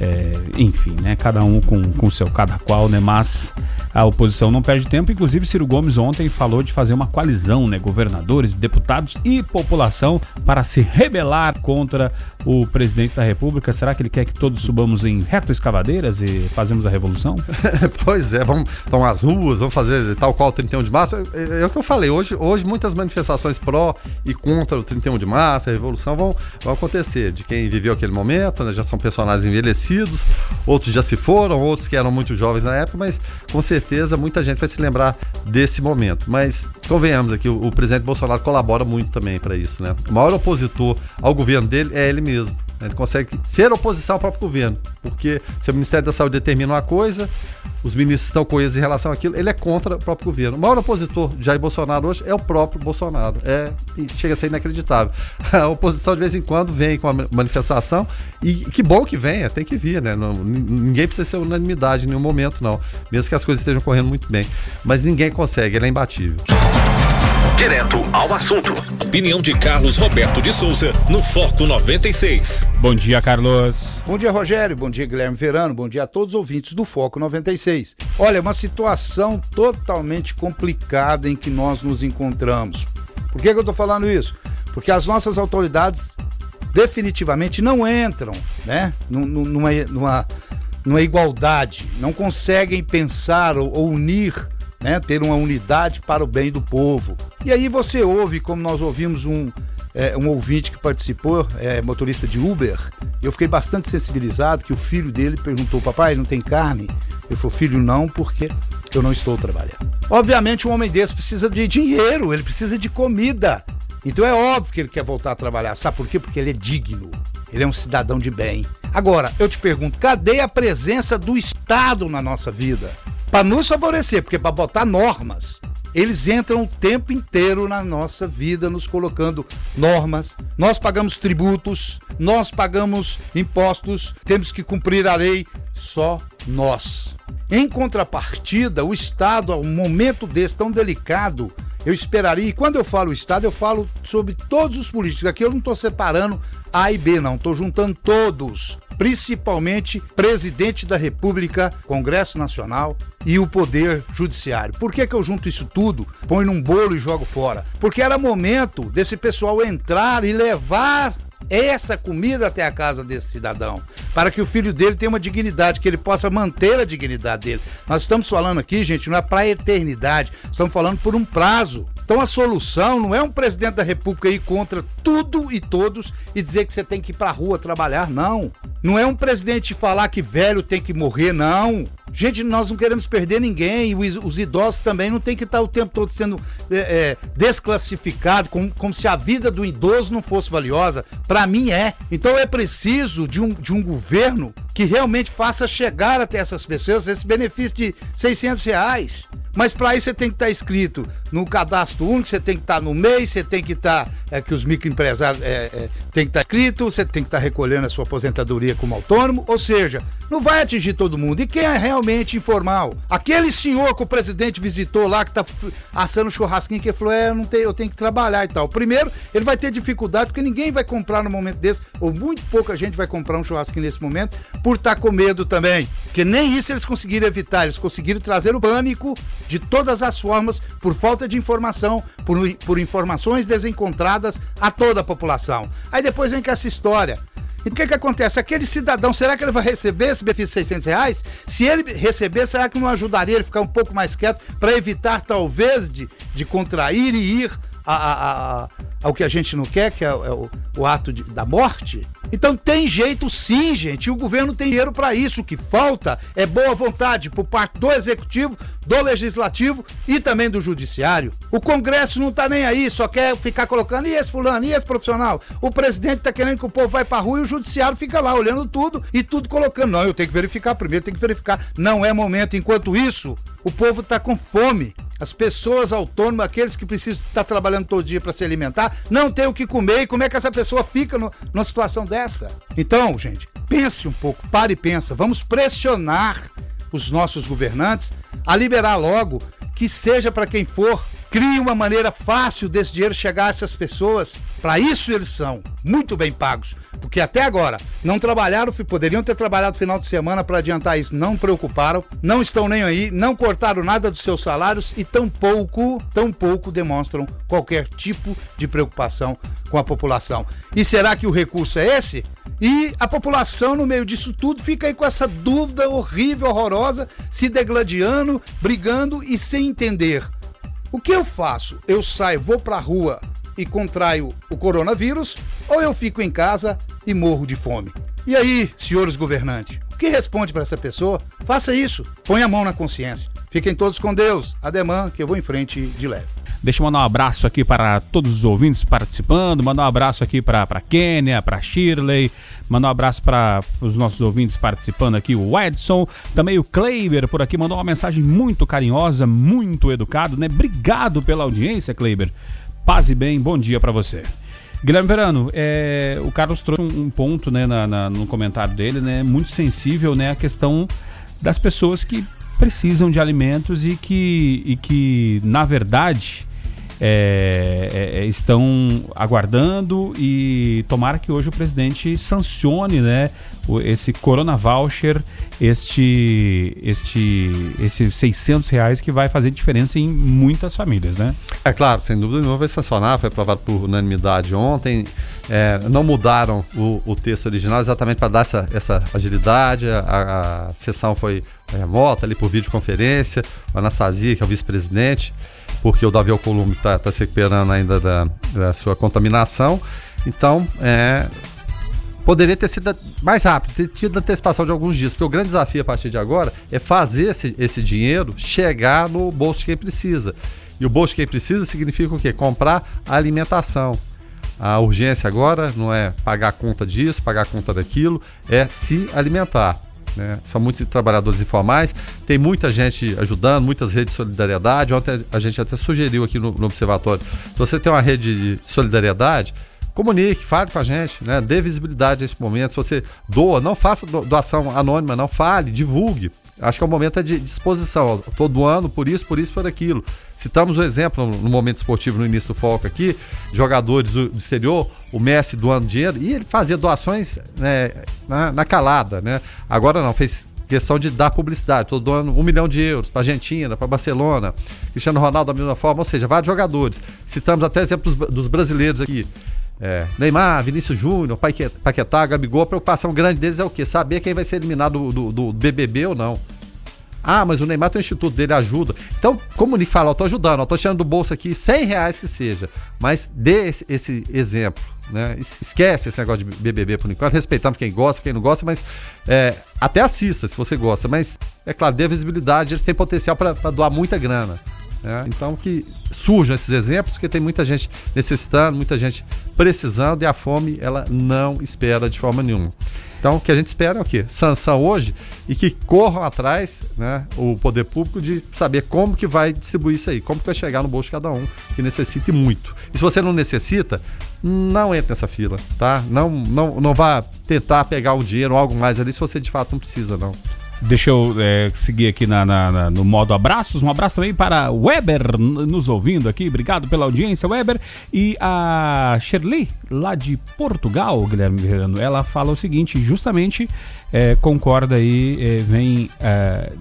é, enfim, né? Cada um com o seu cada qual, né? Mas a oposição não perde tempo. Inclusive, Ciro Gomes ontem falou de fazer uma coalizão, né? Governadores, deputados e população para se rebelar contra o presidente da República. Será que ele quer que todos subamos em reto escavadeiras e fazemos a revolução? pois é, vamos tomar as ruas, vamos fazer tal qual o 31 de março. É, é, o que eu falei. Hoje, hoje muitas manifestações pró e contra o 31 de março, a revolução, vão, vão acontecer. De quem viveu aquele momento, né? Já são personagens envelhecidos outros já se foram, outros que eram muito jovens na época, mas com certeza muita gente vai se lembrar desse momento. Mas convenhamos aqui, o, o presidente Bolsonaro colabora muito também para isso, né? O maior opositor ao governo dele é ele mesmo. Ele consegue ser oposição ao próprio governo. Porque se o Ministério da Saúde determina uma coisa, os ministros estão coesos em relação àquilo, ele é contra o próprio governo. O maior opositor de Jair Bolsonaro hoje é o próprio Bolsonaro. É, chega a ser inacreditável. A oposição, de vez em quando, vem com a manifestação, e que bom que venha, tem que vir, né? Não, ninguém precisa ser unanimidade em nenhum momento, não. Mesmo que as coisas estejam correndo muito bem. Mas ninguém consegue, ele é imbatível. Direto ao assunto. Opinião de Carlos Roberto de Souza no Foco 96. Bom dia, Carlos. Bom dia, Rogério. Bom dia, Guilherme Verano. Bom dia a todos os ouvintes do Foco 96. Olha, uma situação totalmente complicada em que nós nos encontramos. Por que, que eu estou falando isso? Porque as nossas autoridades definitivamente não entram né, numa, numa, numa igualdade, não conseguem pensar ou, ou unir né, ter uma unidade para o bem do povo. E aí você ouve, como nós ouvimos um, é, um ouvinte que participou, é, motorista de Uber, eu fiquei bastante sensibilizado que o filho dele perguntou, papai, não tem carne? Eu falei, filho, não, porque eu não estou trabalhando. Obviamente um homem desse precisa de dinheiro, ele precisa de comida. Então é óbvio que ele quer voltar a trabalhar. Sabe por quê? Porque ele é digno. Ele é um cidadão de bem. Agora, eu te pergunto, cadê a presença do Estado na nossa vida? Para nos favorecer, porque para botar normas, eles entram o tempo inteiro na nossa vida, nos colocando normas. Nós pagamos tributos, nós pagamos impostos, temos que cumprir a lei, só nós. Em contrapartida, o Estado, a um momento desse tão delicado, eu esperaria, e quando eu falo Estado, eu falo sobre todos os políticos. Aqui eu não estou separando A e B, não, estou juntando todos principalmente presidente da República, Congresso Nacional e o Poder Judiciário. Por que, que eu junto isso tudo, põe num bolo e jogo fora? Porque era momento desse pessoal entrar e levar essa comida até a casa desse cidadão, para que o filho dele tenha uma dignidade, que ele possa manter a dignidade dele. Nós estamos falando aqui, gente, não é para a eternidade, estamos falando por um prazo. Então a solução não é um presidente da República ir contra tudo e todos e dizer que você tem que ir para a rua trabalhar, não. Não é um presidente falar que velho tem que morrer, não. Gente, nós não queremos perder ninguém. Os, os idosos também não tem que estar o tempo todo sendo é, é, desclassificado, como, como se a vida do idoso não fosse valiosa. Para mim é. Então é preciso de um, de um governo que realmente faça chegar até essas pessoas esse benefício de 600 reais. Mas para isso você tem que estar tá inscrito no cadastro único, você tem que estar tá no MEI, você tem que estar, tá, é, que os microempresários é, é, tem que estar inscrito, você tem que estar recolhendo a sua aposentadoria como autônomo, ou seja, não vai atingir todo mundo. E quem é realmente informal? Aquele senhor que o presidente visitou lá, que está assando churrasquinho, que falou, é, eu, não tenho, eu tenho que trabalhar e tal. Primeiro, ele vai ter dificuldade, porque ninguém vai comprar no momento desse, ou muito pouca gente vai comprar um churrasquinho nesse momento, por estar com medo também. Porque nem isso eles conseguiram evitar, eles conseguiram trazer o pânico de todas as formas, por falta de informação, por, por informações desencontradas a toda a população. Aí depois vem com essa história. E o que, que acontece? Aquele cidadão, será que ele vai receber esse benefício de 600 reais? Se ele receber, será que não ajudaria ele ficar um pouco mais quieto para evitar, talvez, de, de contrair e ir a, a, a, ao que a gente não quer, que é, é o, o ato de, da morte? Então tem jeito sim, gente. O governo tem dinheiro para isso. O que falta é boa vontade por parte do executivo, do legislativo e também do judiciário. O Congresso não tá nem aí, só quer ficar colocando e esse fulano, e esse profissional. O presidente tá querendo que o povo vá pra rua e o judiciário fica lá olhando tudo e tudo colocando. Não, eu tenho que verificar primeiro, tenho que verificar. Não é momento. Enquanto isso, o povo tá com fome. As pessoas autônomas, aqueles que precisam estar trabalhando todo dia para se alimentar, não tem o que comer. E como é que essa pessoa fica no, numa situação dessa? Então, gente, pense um pouco, pare e pensa. Vamos pressionar os nossos governantes a liberar logo, que seja para quem for, crie uma maneira fácil desse dinheiro chegar a essas pessoas. Para isso eles são muito bem pagos, porque até agora não trabalharam, poderiam ter trabalhado final de semana para adiantar isso, não preocuparam, não estão nem aí, não cortaram nada dos seus salários e tão pouco, tão pouco demonstram qualquer tipo de preocupação com a população. E será que o recurso é esse? E a população, no meio disso tudo, fica aí com essa dúvida horrível, horrorosa, se degladiando, brigando e sem entender o que eu faço? Eu saio, vou para a rua e contraio o coronavírus ou eu fico em casa e morro de fome? E aí, senhores governantes, que responde para essa pessoa? Faça isso, põe a mão na consciência. Fiquem todos com Deus. Ademã, que eu vou em frente de leve. Deixa eu mandar um abraço aqui para todos os ouvintes participando, mandar um abraço aqui para Kênia, para Shirley, mandar um abraço para os nossos ouvintes participando aqui, o Edson, também o Kleiber por aqui, mandou uma mensagem muito carinhosa, muito educado, né? Obrigado pela audiência, Kleiber. Paz e bem, bom dia para você. Guilherme Verano, é, o Carlos trouxe um, ponto né, na, na, no comentário dele, né, muito sensível, né, a questão das pessoas que precisam de alimentos e que, e que na verdade, é, é, é, estão aguardando e tomara que hoje o presidente sancione né, esse Corona Voucher, este, este, esses 600 reais que vai fazer diferença em muitas famílias, né? É claro, sem dúvida nenhuma vai sancionar, foi aprovado por unanimidade ontem. É, não mudaram o, o, texto original exatamente para dar essa, essa agilidade. A, a sessão foi remota ali por videoconferência. O Anastasia, que é o vice-presidente, porque o Davi Alcolumbre está tá se recuperando ainda da, da sua contaminação. Então, é, poderia ter sido mais rápido, ter tido antecipação de alguns dias, porque o grande desafio a partir de agora é fazer esse, esse dinheiro chegar no bolso de quem precisa. E o bolso de quem precisa significa o quê? Comprar alimentação. A urgência agora não é pagar a conta disso, pagar a conta daquilo, é se alimentar. Né? São muitos trabalhadores informais, tem muita gente ajudando, muitas redes de solidariedade. Ontem a gente até sugeriu aqui no, no Observatório: se você tem uma rede de solidariedade, comunique, fale com a gente, né? dê visibilidade nesse momento. Se você doa, não faça doação anônima, não fale, divulgue. Acho que é o momento de disposição. Estou doando por isso, por isso, por aquilo. Citamos o exemplo no momento esportivo no início do foco aqui, jogadores do, exterior, o Messi doando dinheiro, e ele fazia doações né, na, na, calada, né? Agora não, fez questão de dar publicidade. Estou doando um milhão de euros para Argentina, para Barcelona, Cristiano Ronaldo da mesma forma, ou seja, vários jogadores. Citamos até exemplos dos brasileiros aqui. É, Neymar, Vinícius Júnior, Paquetá, Gabigol, a preocupação grande deles é o quê? Saber quem vai ser eliminado do, do, do BBB ou não. Ah, mas o Neymar tem o instituto dele, ajuda. Então, comunique, fala, eu tô ajudando, eu tô tirando do bolso aqui 100 reais que seja. Mas dê esse, esse exemplo, né? Esquece esse negócio de BBB por enquanto, respeitando quem gosta, quem não gosta, mas é, até assista se você gosta. Mas, é claro, dê visibilidade, eles têm potencial para doar muita grana. Né? Então que surjam esses exemplos, porque tem muita gente necessitando, muita gente precisando e a fome ela não espera de forma nenhuma. Então o que a gente espera é o quê? Sanção hoje e que corram atrás né, o poder público de saber como que vai distribuir isso aí, como que vai chegar no bolso de cada um que necessite muito. E se você não necessita, não entre nessa fila, tá? Não, não, não vá tentar pegar um dinheiro ou algo mais ali se você de fato não precisa, não. Deixa eu é, seguir aqui na, na, na, no modo abraços. Um abraço também para Weber nos ouvindo aqui. Obrigado pela audiência, Weber. E a Shirley, lá de Portugal, Guilherme Verano, ela fala o seguinte: justamente é, concorda aí, é, vem é,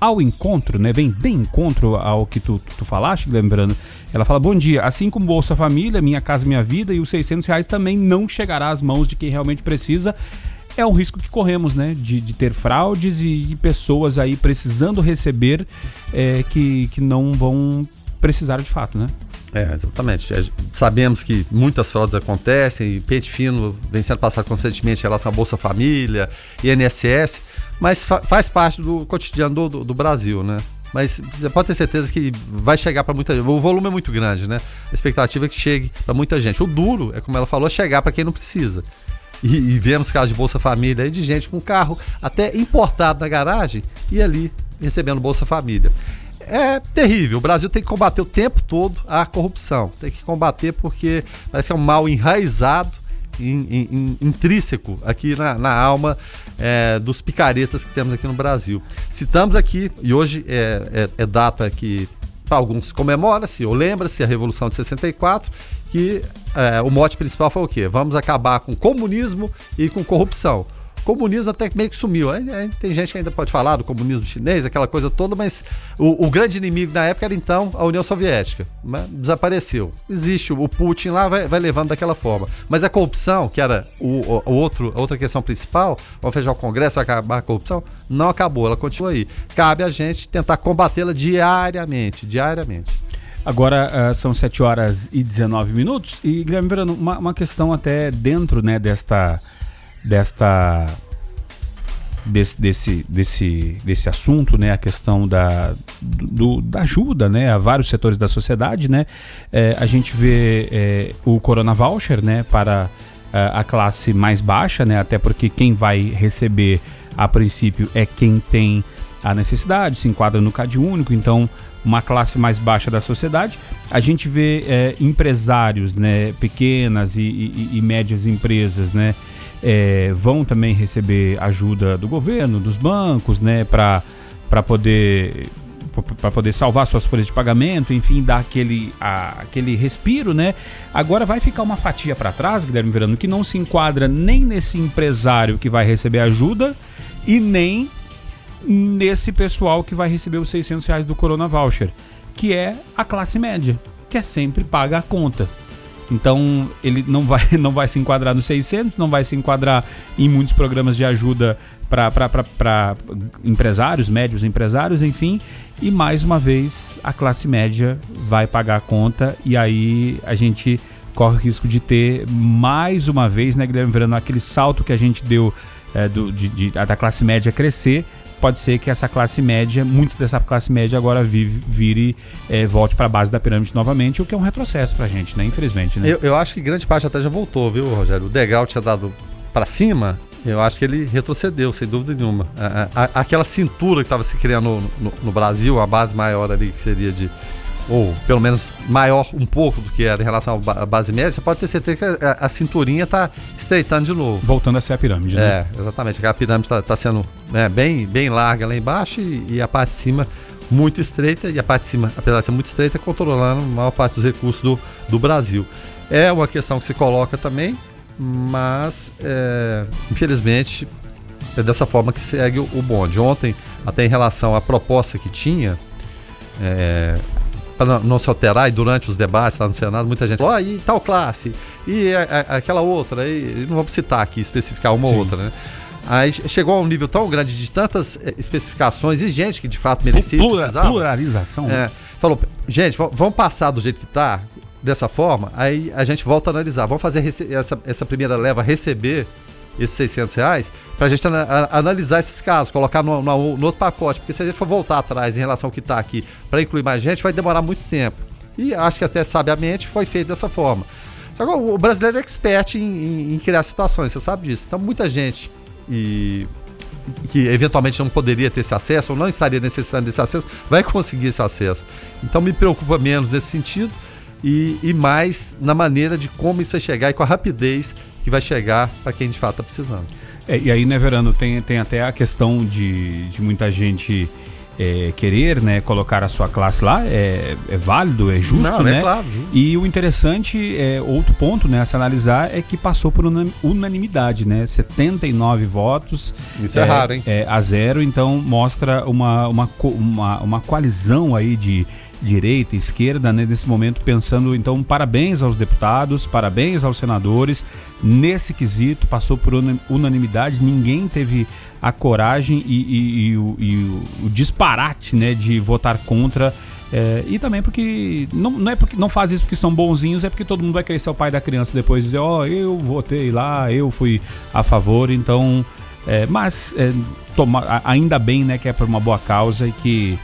ao encontro, né? Vem de encontro ao que tu, tu falaste, Verano. Ela fala: Bom dia, assim como Bolsa Família, Minha Casa Minha Vida e os 600 reais também não chegará às mãos de quem realmente precisa é um risco que corremos, né? De, de ter fraudes e de pessoas aí precisando receber é, que, que não vão precisar de fato, né? É, exatamente. É, sabemos que muitas fraudes acontecem, pente fino vem sendo passado constantemente em relação à Bolsa Família, INSS, mas fa faz parte do cotidiano do, do, do, Brasil, né? Mas você pode ter certeza que vai chegar para muita gente. O volume é muito grande, né? A expectativa é que chegue para muita gente. O duro, é como ela falou, é chegar para quem não precisa. E, e vemos casos de Bolsa Família aí de gente com carro até importado na garagem e ali recebendo Bolsa Família. É terrível. O Brasil tem que combater o tempo todo a corrupção. Tem que combater porque parece que é um mal enraizado, in, in, intrínseco aqui na, na alma é, dos picaretas que temos aqui no Brasil. Citamos aqui, e hoje é, é, é data que para alguns comemora-se ou lembra-se a Revolução de 64 que é, o mote principal foi o quê? Vamos acabar com comunismo e com corrupção. O comunismo até meio que sumiu. tem gente que ainda pode falar do comunismo chinês, aquela coisa toda, mas o, o grande inimigo na época era então a União Soviética. desapareceu. Existe o Putin lá, vai, vai, levando daquela forma. Mas a corrupção, que era o, o, outro, a outra questão principal, vamos fechar o Congresso, vai acabar a corrupção, não acabou, ela continua aí. Cabe a gente tentar combatê-la diariamente, diariamente. Agora uh, são 7 horas e 19 minutos. E, Guilherme Verano, uma, uma questão até dentro né, desta, desta, desse, desse, desse, desse assunto, né, a questão da, do, da ajuda né, a vários setores da sociedade. Né, é, a gente vê é, o Corona Voucher né, para é, a classe mais baixa, né, até porque quem vai receber a princípio é quem tem a necessidade, se enquadra no CAD único, então uma classe mais baixa da sociedade. A gente vê é, empresários, né, pequenas e, e, e médias empresas, né, é, vão também receber ajuda do governo, dos bancos, né, para poder para poder salvar suas folhas de pagamento, enfim, dar aquele, a, aquele respiro, né? Agora vai ficar uma fatia para trás, Guilherme Verano, que não se enquadra nem nesse empresário que vai receber ajuda e nem nesse pessoal que vai receber os 600 reais do Corona Voucher, que é a classe média, que é sempre paga a conta. Então ele não vai, não vai se enquadrar no 600, não vai se enquadrar em muitos programas de ajuda para empresários, médios empresários, enfim. E mais uma vez a classe média vai pagar a conta e aí a gente corre o risco de ter mais uma vez, né, Guilherme Verano, aquele salto que a gente deu é, do, de, de, da classe média crescer pode ser que essa classe média, muito dessa classe média agora vive, vire, é, volte para a base da pirâmide novamente, o que é um retrocesso para a gente, né? Infelizmente, né? Eu, eu, acho que grande parte até já voltou, viu, Rogério? O degrau tinha dado para cima, eu acho que ele retrocedeu, sem dúvida nenhuma. A, a, aquela cintura que estava se criando no, no, no Brasil, a base maior ali que seria de ou pelo menos maior um pouco do que era em relação à base média, você pode ter certeza que a, a cinturinha está estreitando de novo. Voltando a ser a pirâmide, né? É, exatamente. A pirâmide está tá sendo né, bem, bem larga lá embaixo e, e, a parte de cima muito estreita, e a parte de cima, apesar de ser muito estreita, controlando a maior parte dos recursos do, do Brasil. É uma questão que se coloca também, mas é, infelizmente é dessa forma que segue o, bonde. Ontem, até em relação à proposta que tinha, é, para não se alterar, e durante os debates lá no Senado, muita gente falou, oh, e tal classe, e a, a, aquela outra, e não vamos citar aqui, especificar uma ou outra, né? Aí chegou a um nível tão grande de tantas eh, especificações e gente que de fato merecia. Plura, pluralização. É, falou, gente, vamos passar do jeito que está, dessa forma, aí a gente volta a analisar. Vamos fazer essa, essa primeira leva receber esses 600 reais, para a gente analisar esses casos, colocar no, no, no, outro pacote, porque se a gente for voltar atrás em relação ao que está aqui para incluir mais gente, vai demorar muito tempo. E acho que até sabiamente foi feito dessa forma. Só que o brasileiro é expert em, em, em criar situações, você sabe disso. Então muita gente e que eventualmente não poderia ter esse acesso ou não estaria necessitando desse acesso, vai conseguir esse acesso. Então me preocupa menos nesse sentido e, e mais na maneira de como isso vai chegar e com a rapidez que vai chegar para quem de fato está precisando. É, e aí, né, Verano, tem, tem até a questão de, de muita gente é, querer né, colocar a sua classe lá, é, é válido, é justo, Não, é né? É claro, E o interessante, é, outro ponto né, a se analisar, é que passou por unanimidade, né? 79 votos. Isso é, é raro, hein? É, a zero, então mostra uma, uma, uma, uma coalizão aí de direita, esquerda, né, nesse momento pensando, então, parabéns aos deputados, parabéns aos senadores. Nesse quesito, passou por unanimidade, ninguém teve a coragem e, e, e, o, e o, o, disparate né, de votar contra. É, e também porque não, não é porque não faz isso porque são bonzinhos, é porque todo mundo vai querer ser o pai da criança depois dizer, ó, oh, eu votei lá, eu fui a favor, então. É, mas é, toma, ainda bem né, que é por uma boa causa e que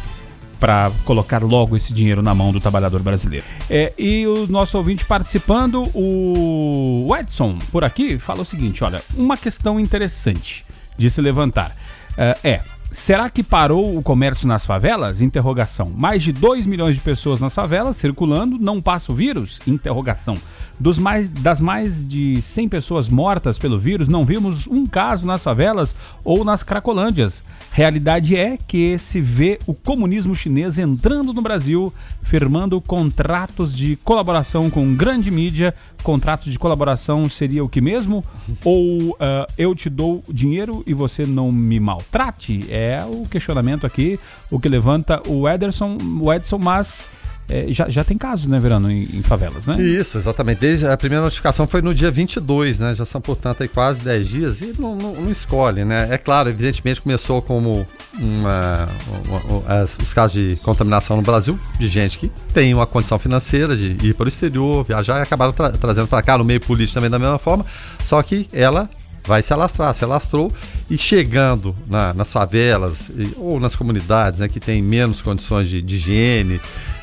para colocar logo esse dinheiro na mão do trabalhador brasileiro. É, e o nosso ouvinte participando, o Edson, por aqui, fala o seguinte: olha, uma questão interessante de se levantar. é, é Será que parou o comércio nas favelas? Interrogação. Mais de 2 milhões de pessoas nas favelas circulando, não passa o vírus? Interrogação. Dos mais, das mais de 100 pessoas mortas pelo vírus, não vimos um caso nas favelas ou nas cracolândias. Realidade é que se vê o comunismo chinês entrando no Brasil, firmando contratos de colaboração com grande mídia. Contrato de colaboração seria o que mesmo? Ou uh, eu te dou dinheiro e você não me maltrate? É o questionamento aqui, o que levanta o Ederson, o Edson, mas é, já, já tem casos, né, Verano, em, em, favelas, né? Isso, exatamente. Desde a primeira notificação foi no dia 22, né? Já são, portanto, aí quase 10 dias e não, não, não escolhe, né? É claro, evidentemente começou como uma, uma, uma as, os casos de contaminação no Brasil, de gente que tem uma condição financeira de ir para o exterior, viajar e acabaram tra trazendo para cá, no meio político também da mesma forma, só que ela vai se alastrar, se alastrou e chegando na, nas favelas ou nas comunidades né, que tem menos condições de, de higiene,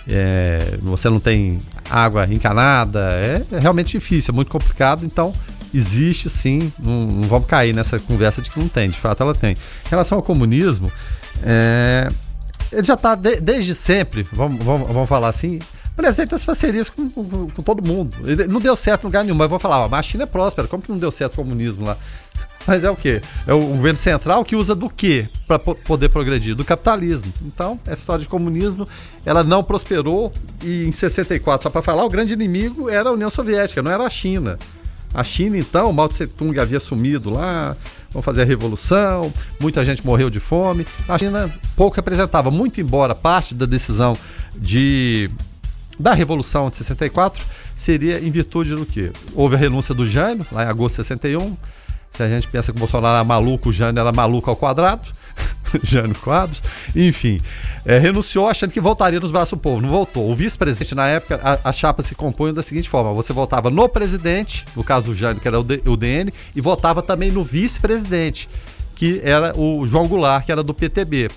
é, você não tem água encanada, é, é, realmente difícil, é muito complicado, então existe sim, não, não, vamos cair nessa conversa de que não tem, de fato ela tem. Em relação ao comunismo, é, ele já está de, desde sempre, vamos, vamos, vamos falar assim, presente as parcerias com, com, com, todo mundo. Ele não deu certo em lugar nenhum, mas eu vou falar, ó, a China é próspera, como que não deu certo o comunismo lá? Mas é o quê? É o governo central que usa do quê para poder progredir? Do capitalismo. Então, essa história de comunismo, ela não prosperou e em 64, só para falar, o grande inimigo era a União Soviética, não era a China. A China, então, Mao Tse Tung havia sumido lá, vão fazer a revolução, muita gente morreu de fome. A China pouco representava, muito embora parte da decisão de da revolução de 64 seria em virtude do quê? Houve a renúncia do Jânio, lá em agosto de 61 se a gente pensa que o Bolsonaro era maluco, o Jânio era maluco ao quadrado. Jânio Quadros, enfim, é, renunciou achando que voltaria nos braços do povo, não voltou. O vice-presidente, na época, a, a, chapa se compunha da seguinte forma: você votava no presidente, no caso do Jânio, que era o, D, o DN, e votava também no vice-presidente, que era o João Goulart, que era do PTB.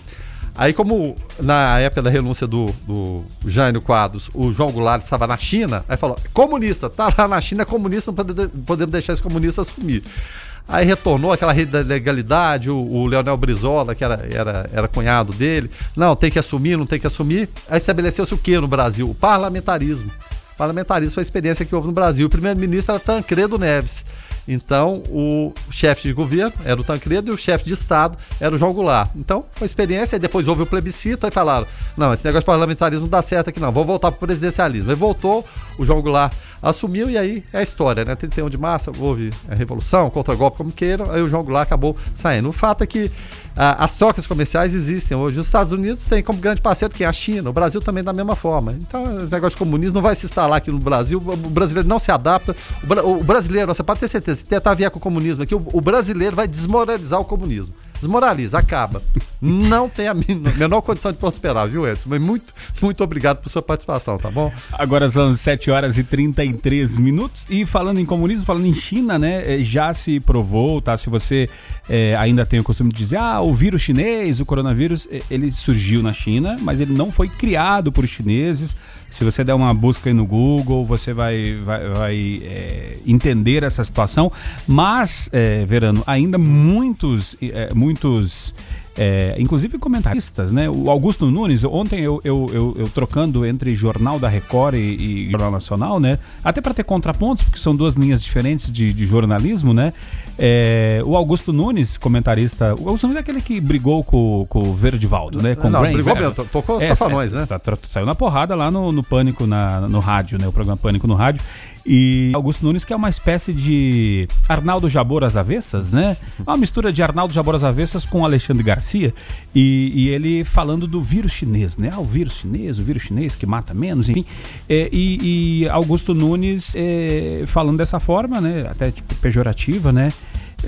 Aí, como na época da renúncia do, do Jânio Quadros, o João Goulart estava na China, aí falou: comunista, tá lá na China, comunista, não podemos deixar esse comunista assumir. Aí retornou aquela rede da legalidade, o, o Leonel Brizola, que era, era, era cunhado dele. Não, tem que assumir, não tem que assumir. Aí estabeleceu-se o que no Brasil? O parlamentarismo. O parlamentarismo foi a experiência que houve no Brasil. O primeiro-ministro era Tancredo Neves. Então, o chefe de governo era o Tancredo e o chefe de Estado era o João Goulart. Então, foi experiência, e depois houve o plebiscito, aí falaram: não, esse negócio de parlamentarismo não dá certo aqui, não, vou voltar para o presidencialismo. Aí voltou, o João Goulart assumiu e aí é a história, né? 31 de março houve a revolução, contra-golpe, como queiram, aí o João Goulart acabou saindo. O fato é que ah, as trocas comerciais existem hoje. Os Estados Unidos têm como grande parceiro que é a China, o Brasil também da mesma forma. Então, esse negócio de comunismo não vai se instalar aqui no Brasil, o brasileiro não se adapta. O, brasileiro, você pode ter certeza, se tentar vier com o comunismo aqui, o brasileiro vai desmoralizar o comunismo desmoraliza, acaba. Não tem a menor condição de prosperar, viu, Edson? Mas muito, muito obrigado por sua participação, tá bom? Agora são 7 horas e 33 minutos. E falando em comunismo, falando em China, né? Eh, já se provou, tá? Se você é, ainda tem o costume de dizer, ah, o vírus chinês, o coronavírus, ele surgiu na China, mas ele não foi criado por chineses. Se você der uma busca aí no Google, você vai, vai, vai é, entender essa situação. Mas, é, Verano, ainda muitos, muitos muitos. É, inclusive comentaristas, né? O Augusto Nunes, ontem eu, eu, eu, eu trocando entre Jornal da Record e, e Jornal Nacional, né? Até para ter contrapontos, porque são duas linhas diferentes de, de jornalismo, né? É, o Augusto Nunes, comentarista, o Augusto Nunes é aquele que brigou com, com o Verdivaldo, né? Com não, Brain, brigou mesmo, tocou é, safanões, né? Tá, saiu na porrada lá no, no Pânico, na, no rádio, né? O programa Pânico no rádio. E Augusto Nunes, que é uma espécie de Arnaldo Jabor às avessas, né? É uma mistura de Arnaldo Jabor às avessas com Alexandre Garcia. E, e, ele falando do vírus chinês, né? Ah, o vírus chinês, o vírus chinês que mata menos, enfim. É, e, e, Augusto Nunes é, falando dessa forma, né? Até tipo, pejorativa, né?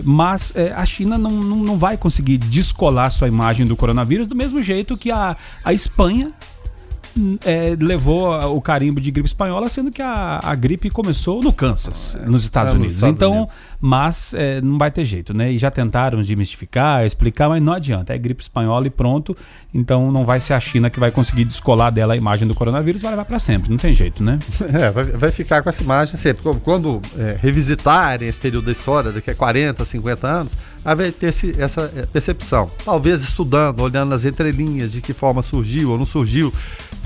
mas é, a China não, não, não, vai conseguir descolar sua imagem do coronavírus do mesmo jeito que a, a Espanha é, levou o carimbo de gripe espanhola, sendo que a, a gripe começou no Kansas, é, nos Estados é, Unidos. Estados então, Unidos. mas é, não vai ter jeito, né? E já tentaram demistificar, explicar, mas não adianta. É gripe espanhola e pronto. Então não vai ser a China que vai conseguir descolar dela a imagem do coronavírus, vai levar para sempre. Não tem jeito, né? É, vai, vai ficar com essa imagem sempre. Quando é, revisitarem esse período da história, daqui a 40, 50 anos, vai ter esse, essa percepção. Talvez estudando, olhando nas entrelinhas de que forma surgiu ou não surgiu,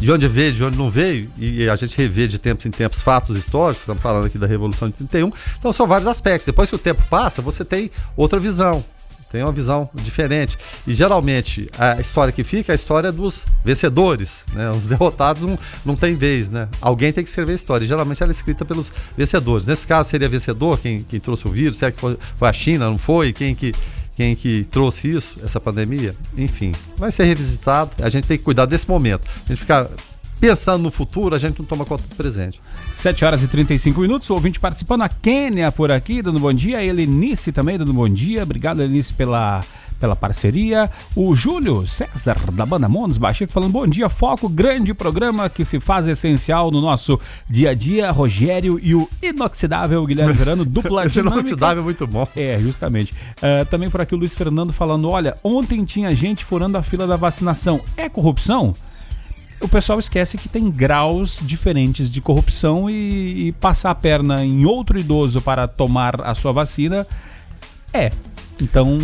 de onde veio, de onde não veio, e a gente revê de tempos em tempos fatos históricos, estamos falando aqui da Revolução de 31, então são vários aspectos. Depois que o tempo passa, você tem outra visão, tem uma visão diferente. E geralmente a história que fica é a história dos vencedores, né? Os derrotados não, não tem vez, né? Alguém tem que escrever a história. E, geralmente ela é escrita pelos vencedores. Nesse caso seria vencedor quem, quem trouxe o vírus, será que foi, foi a China, não foi? Quem que quem que trouxe isso, essa pandemia, enfim, vai ser revisitado. A gente tem que cuidar desse momento. A gente ficar pensando no futuro, a gente não toma conta do presente. 7 horas e 35 minutos, o ouvinte participando, a Kênia por aqui, dando bom dia, a Helenice também dando bom dia, obrigado Helenice pela pela parceria. O Júlio César, da banda Monos Baixista, falando bom dia, foco, grande programa que se faz essencial no nosso dia a dia. Rogério e o inoxidável Guilherme Verano, dupla Esse dinâmica. inoxidável é muito bom. É, justamente. Uh, também por aqui o Luiz Fernando falando: olha, ontem tinha gente furando a fila da vacinação. É corrupção? O pessoal esquece que tem graus diferentes de corrupção e, e passar a perna em outro idoso para tomar a sua vacina é. Então.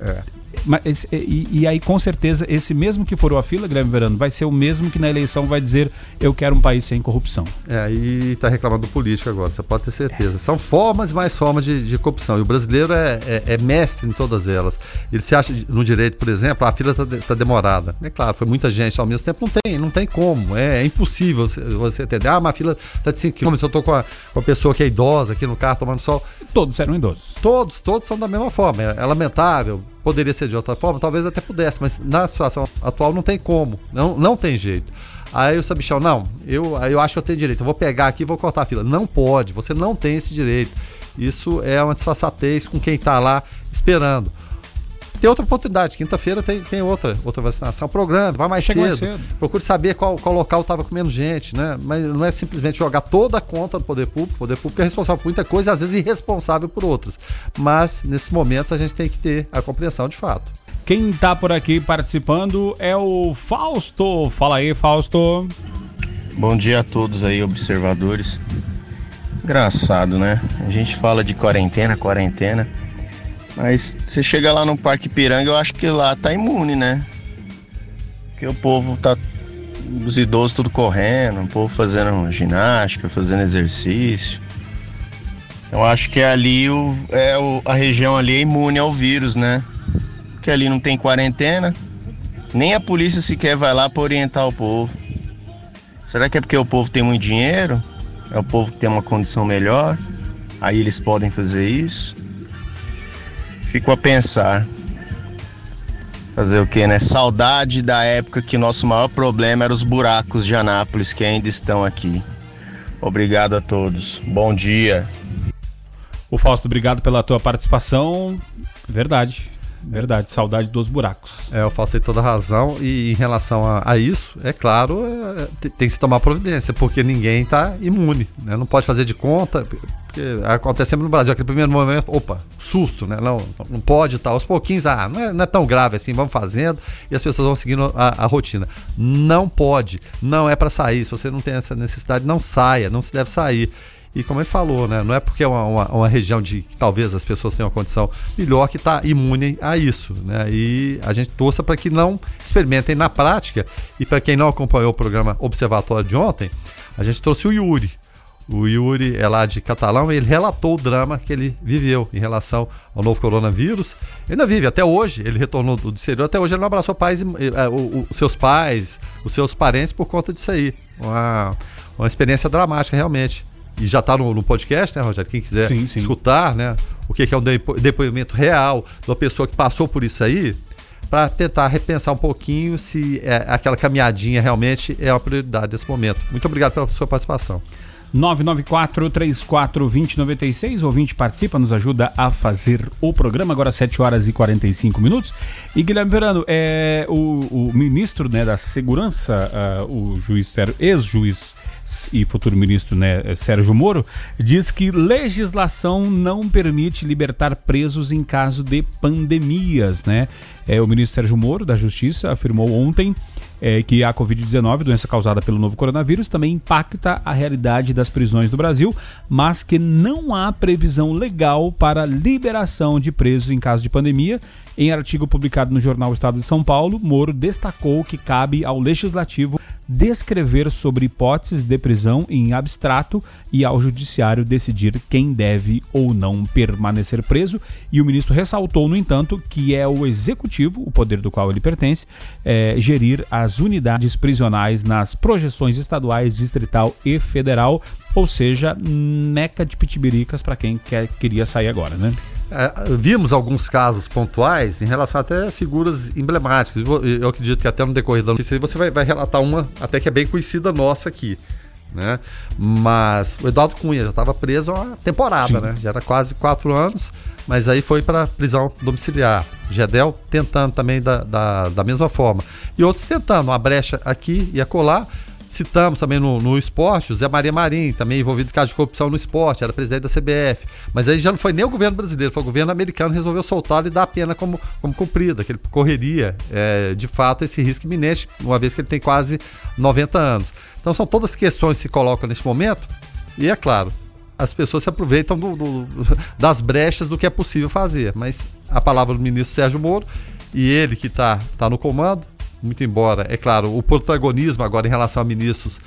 É. Mas, e, e, aí, com certeza, esse mesmo que furou a fila, Guilherme Verano, vai ser o mesmo que na eleição vai dizer eu quero um país sem corrupção. É, aí tá reclamando do político agora, você pode ter certeza. É. São formas e mais formas de, de, corrupção. E o brasileiro é, é, é, mestre em todas elas. Ele se acha no direito, por exemplo, a fila tá, tá, demorada. É claro, foi muita gente ao mesmo tempo. Não tem, não tem como. É, é impossível você, você entender. Ah, uma fila tá de 5 km, eu tô com a, com a pessoa que é idosa aqui no carro tomando sol. Todos eram idosos. Todos, todos são da mesma forma. É, é lamentável, poderia ser de outra forma, talvez até pudesse, mas na situação atual não tem como, não, não tem jeito. Aí o Sabichão, não, eu, eu acho que eu tenho direito, eu vou pegar aqui e vou cortar a fila. Não pode, você não tem esse direito. Isso é uma disfarçatez com quem está lá esperando. Tem outra oportunidade, quinta-feira tem, tem outra, outra vacinação. Programa, vai mais cedo, mais cedo. Procure saber qual, qual local estava com menos gente, né? Mas não é simplesmente jogar toda a conta do poder público. O poder público é responsável por muita coisa, às vezes irresponsável por outras. Mas, nesses momentos, a gente tem que ter a compreensão de fato. Quem está por aqui participando é o Fausto. Fala aí, Fausto. Bom dia a todos aí, observadores. Engraçado, né? A gente fala de quarentena, quarentena. Mas você chega lá no Parque Piranga, eu acho que lá tá imune, né? Porque o povo tá. Os idosos tudo correndo, o povo fazendo ginástica, fazendo exercício. Então acho que ali o, é o, a região ali é imune ao vírus, né? Porque ali não tem quarentena. Nem a polícia sequer vai lá para orientar o povo. Será que é porque o povo tem muito dinheiro? É o povo que tem uma condição melhor? Aí eles podem fazer isso? Fico a pensar. Fazer o que, né? Saudade da época que nosso maior problema era os buracos de Anápolis que ainda estão aqui. Obrigado a todos. Bom dia. O Fausto, obrigado pela tua participação. Verdade. Verdade, saudade dos buracos. É, eu faço aí toda razão. E em relação a, a isso, é claro, é, tem, tem que se tomar providência, porque ninguém está imune. Né? Não pode fazer de conta, porque acontece sempre no Brasil, aquele primeiro momento, opa, susto, né? Não, não pode estar. Tá, aos pouquinhos, ah, não é, não é, tão grave assim, vamos fazendo e as pessoas vão seguindo a, a rotina. Não pode, não é para sair. Se você não tem essa necessidade, não saia, não se deve sair. E como ele falou, né, não é porque é uma, uma, uma região de que talvez as pessoas tenham uma condição melhor que está imune a isso. Né? E a gente torça para que não experimentem na prática. E para quem não acompanhou o programa Observatório de ontem, a gente trouxe o Yuri. O Yuri é lá de Catalão e ele relatou o drama que ele viveu em relação ao novo coronavírus. Ele ainda vive, até hoje, ele retornou do exterior, até hoje ele não abraçou pais, os seus pais, os seus parentes por conta disso aí. Uma, uma experiência dramática, realmente e já está no, no, podcast, né, Rogério? Quem quiser sim, sim. escutar, né? O que, que é um depo depoimento real de uma pessoa que passou por isso aí, para tentar repensar um pouquinho se é, aquela caminhadinha realmente é uma prioridade nesse momento. Muito obrigado pela sua participação. 994-34-2096. O ouvinte participa, nos ajuda a fazer o programa, agora 7 horas e 45 minutos. E Guilherme Verano, é, o, o ministro né, da Segurança, uh, o juiz, ex-juiz e futuro ministro né, Sérgio Moro, diz que legislação não permite libertar presos em caso de pandemias. Né? É, o ministro Sérgio Moro, da Justiça, afirmou ontem é, que a Covid-19, doença causada pelo novo coronavírus, também impacta a realidade das prisões do Brasil, mas que não há previsão legal para liberação de presos em caso de pandemia. Em artigo publicado no jornal Estado de São Paulo, Moro destacou que cabe ao legislativo descrever sobre hipóteses de prisão em abstrato e ao judiciário decidir quem deve ou não permanecer preso. E o ministro ressaltou, no entanto, que é o executivo, o poder do qual ele pertence, é, gerir as unidades prisionais nas projeções estaduais, distrital e federal ou seja, neca de pitibiricas para quem quer, queria sair agora, né? É, vimos alguns casos pontuais em relação até a figuras emblemáticas. Eu, acredito que até no decorrer da notícia você vai, vai relatar uma até que é bem conhecida nossa aqui. Né? Mas o Eduardo Cunha já estava preso há uma temporada, Sim. né? Já era quase quatro anos, mas aí foi para prisão domiciliar. Gedel tentando também da, da, da mesma forma. E outros tentando, uma brecha aqui e acolá. Citamos também no, no esporte o Zé Maria Marim, também envolvido em caso de corrupção no esporte, era presidente da CBF. Mas aí já não foi nem o governo brasileiro, foi o governo americano que resolveu soltá-lo e dar a pena como, como cumprida, que ele correria é, de fato esse risco iminente, uma vez que ele tem quase 90 anos. Então são todas questões que se colocam nesse momento, e é claro, as pessoas se aproveitam do, do, das brechas do que é possível fazer. Mas a palavra do ministro Sérgio Moro, e ele que está tá no comando, muito embora, é claro, o protagonismo agora em relação a ministros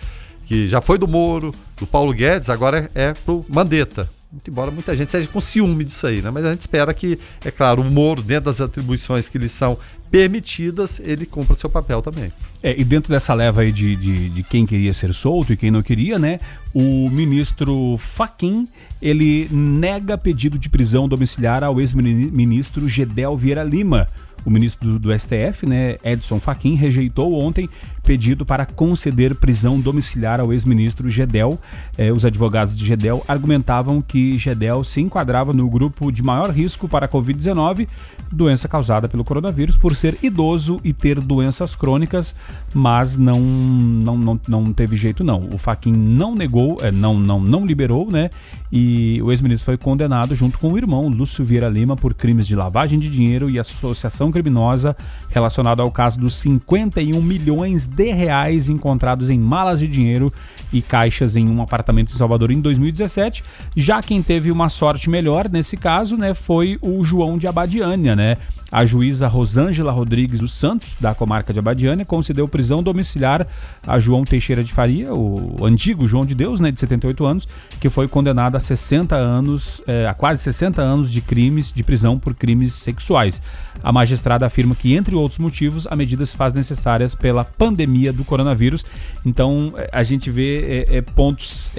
que já foi do Moro, do Paulo Guedes, agora é, é pro Mandetta. Muito embora muita gente seja com ciúme disso aí, né? Mas a gente espera que, é claro, o Moro, dentro das atribuições que lhe são permitidas, ele cumpra o seu papel também. É, e dentro dessa leva aí de, de, de, quem queria ser solto e quem não queria, né? O ministro Faquim, ele nega pedido de prisão domiciliar ao ex-ministro Gedel Vieira Lima o ministro do, do STF, né, Edson Fachin, rejeitou ontem pedido para conceder prisão domiciliar ao ex-ministro Gedel. Eh, os advogados de Gedel argumentavam que Gedel se enquadrava no grupo de maior risco para a Covid-19, doença causada pelo coronavírus, por ser idoso e ter doenças crônicas, mas não, não, não, não teve jeito não. O Fachin não negou, eh, não, não, não liberou, né? E o ex-ministro foi condenado junto com o irmão Lúcio Vieira Lima por crimes de lavagem de dinheiro e associação criminosa relacionado ao caso dos 51 milhões de reais encontrados em malas de dinheiro e caixas em um apartamento em Salvador em 2017. Já quem teve uma sorte melhor nesse caso, né, foi o João de Abadiânia, né? A juíza Rosângela Rodrigues dos Santos, da comarca de Abadiânia, concedeu prisão domiciliar a João Teixeira de Faria, o antigo João de Deus, né, de 78 anos, que foi condenado a 60 anos, é, a quase 60 anos de crimes de prisão por crimes sexuais. A magistrada afirma que, entre outros motivos, a medida se faz necessárias pela pandemia do coronavírus. Então, eh, a gente vê é, pontos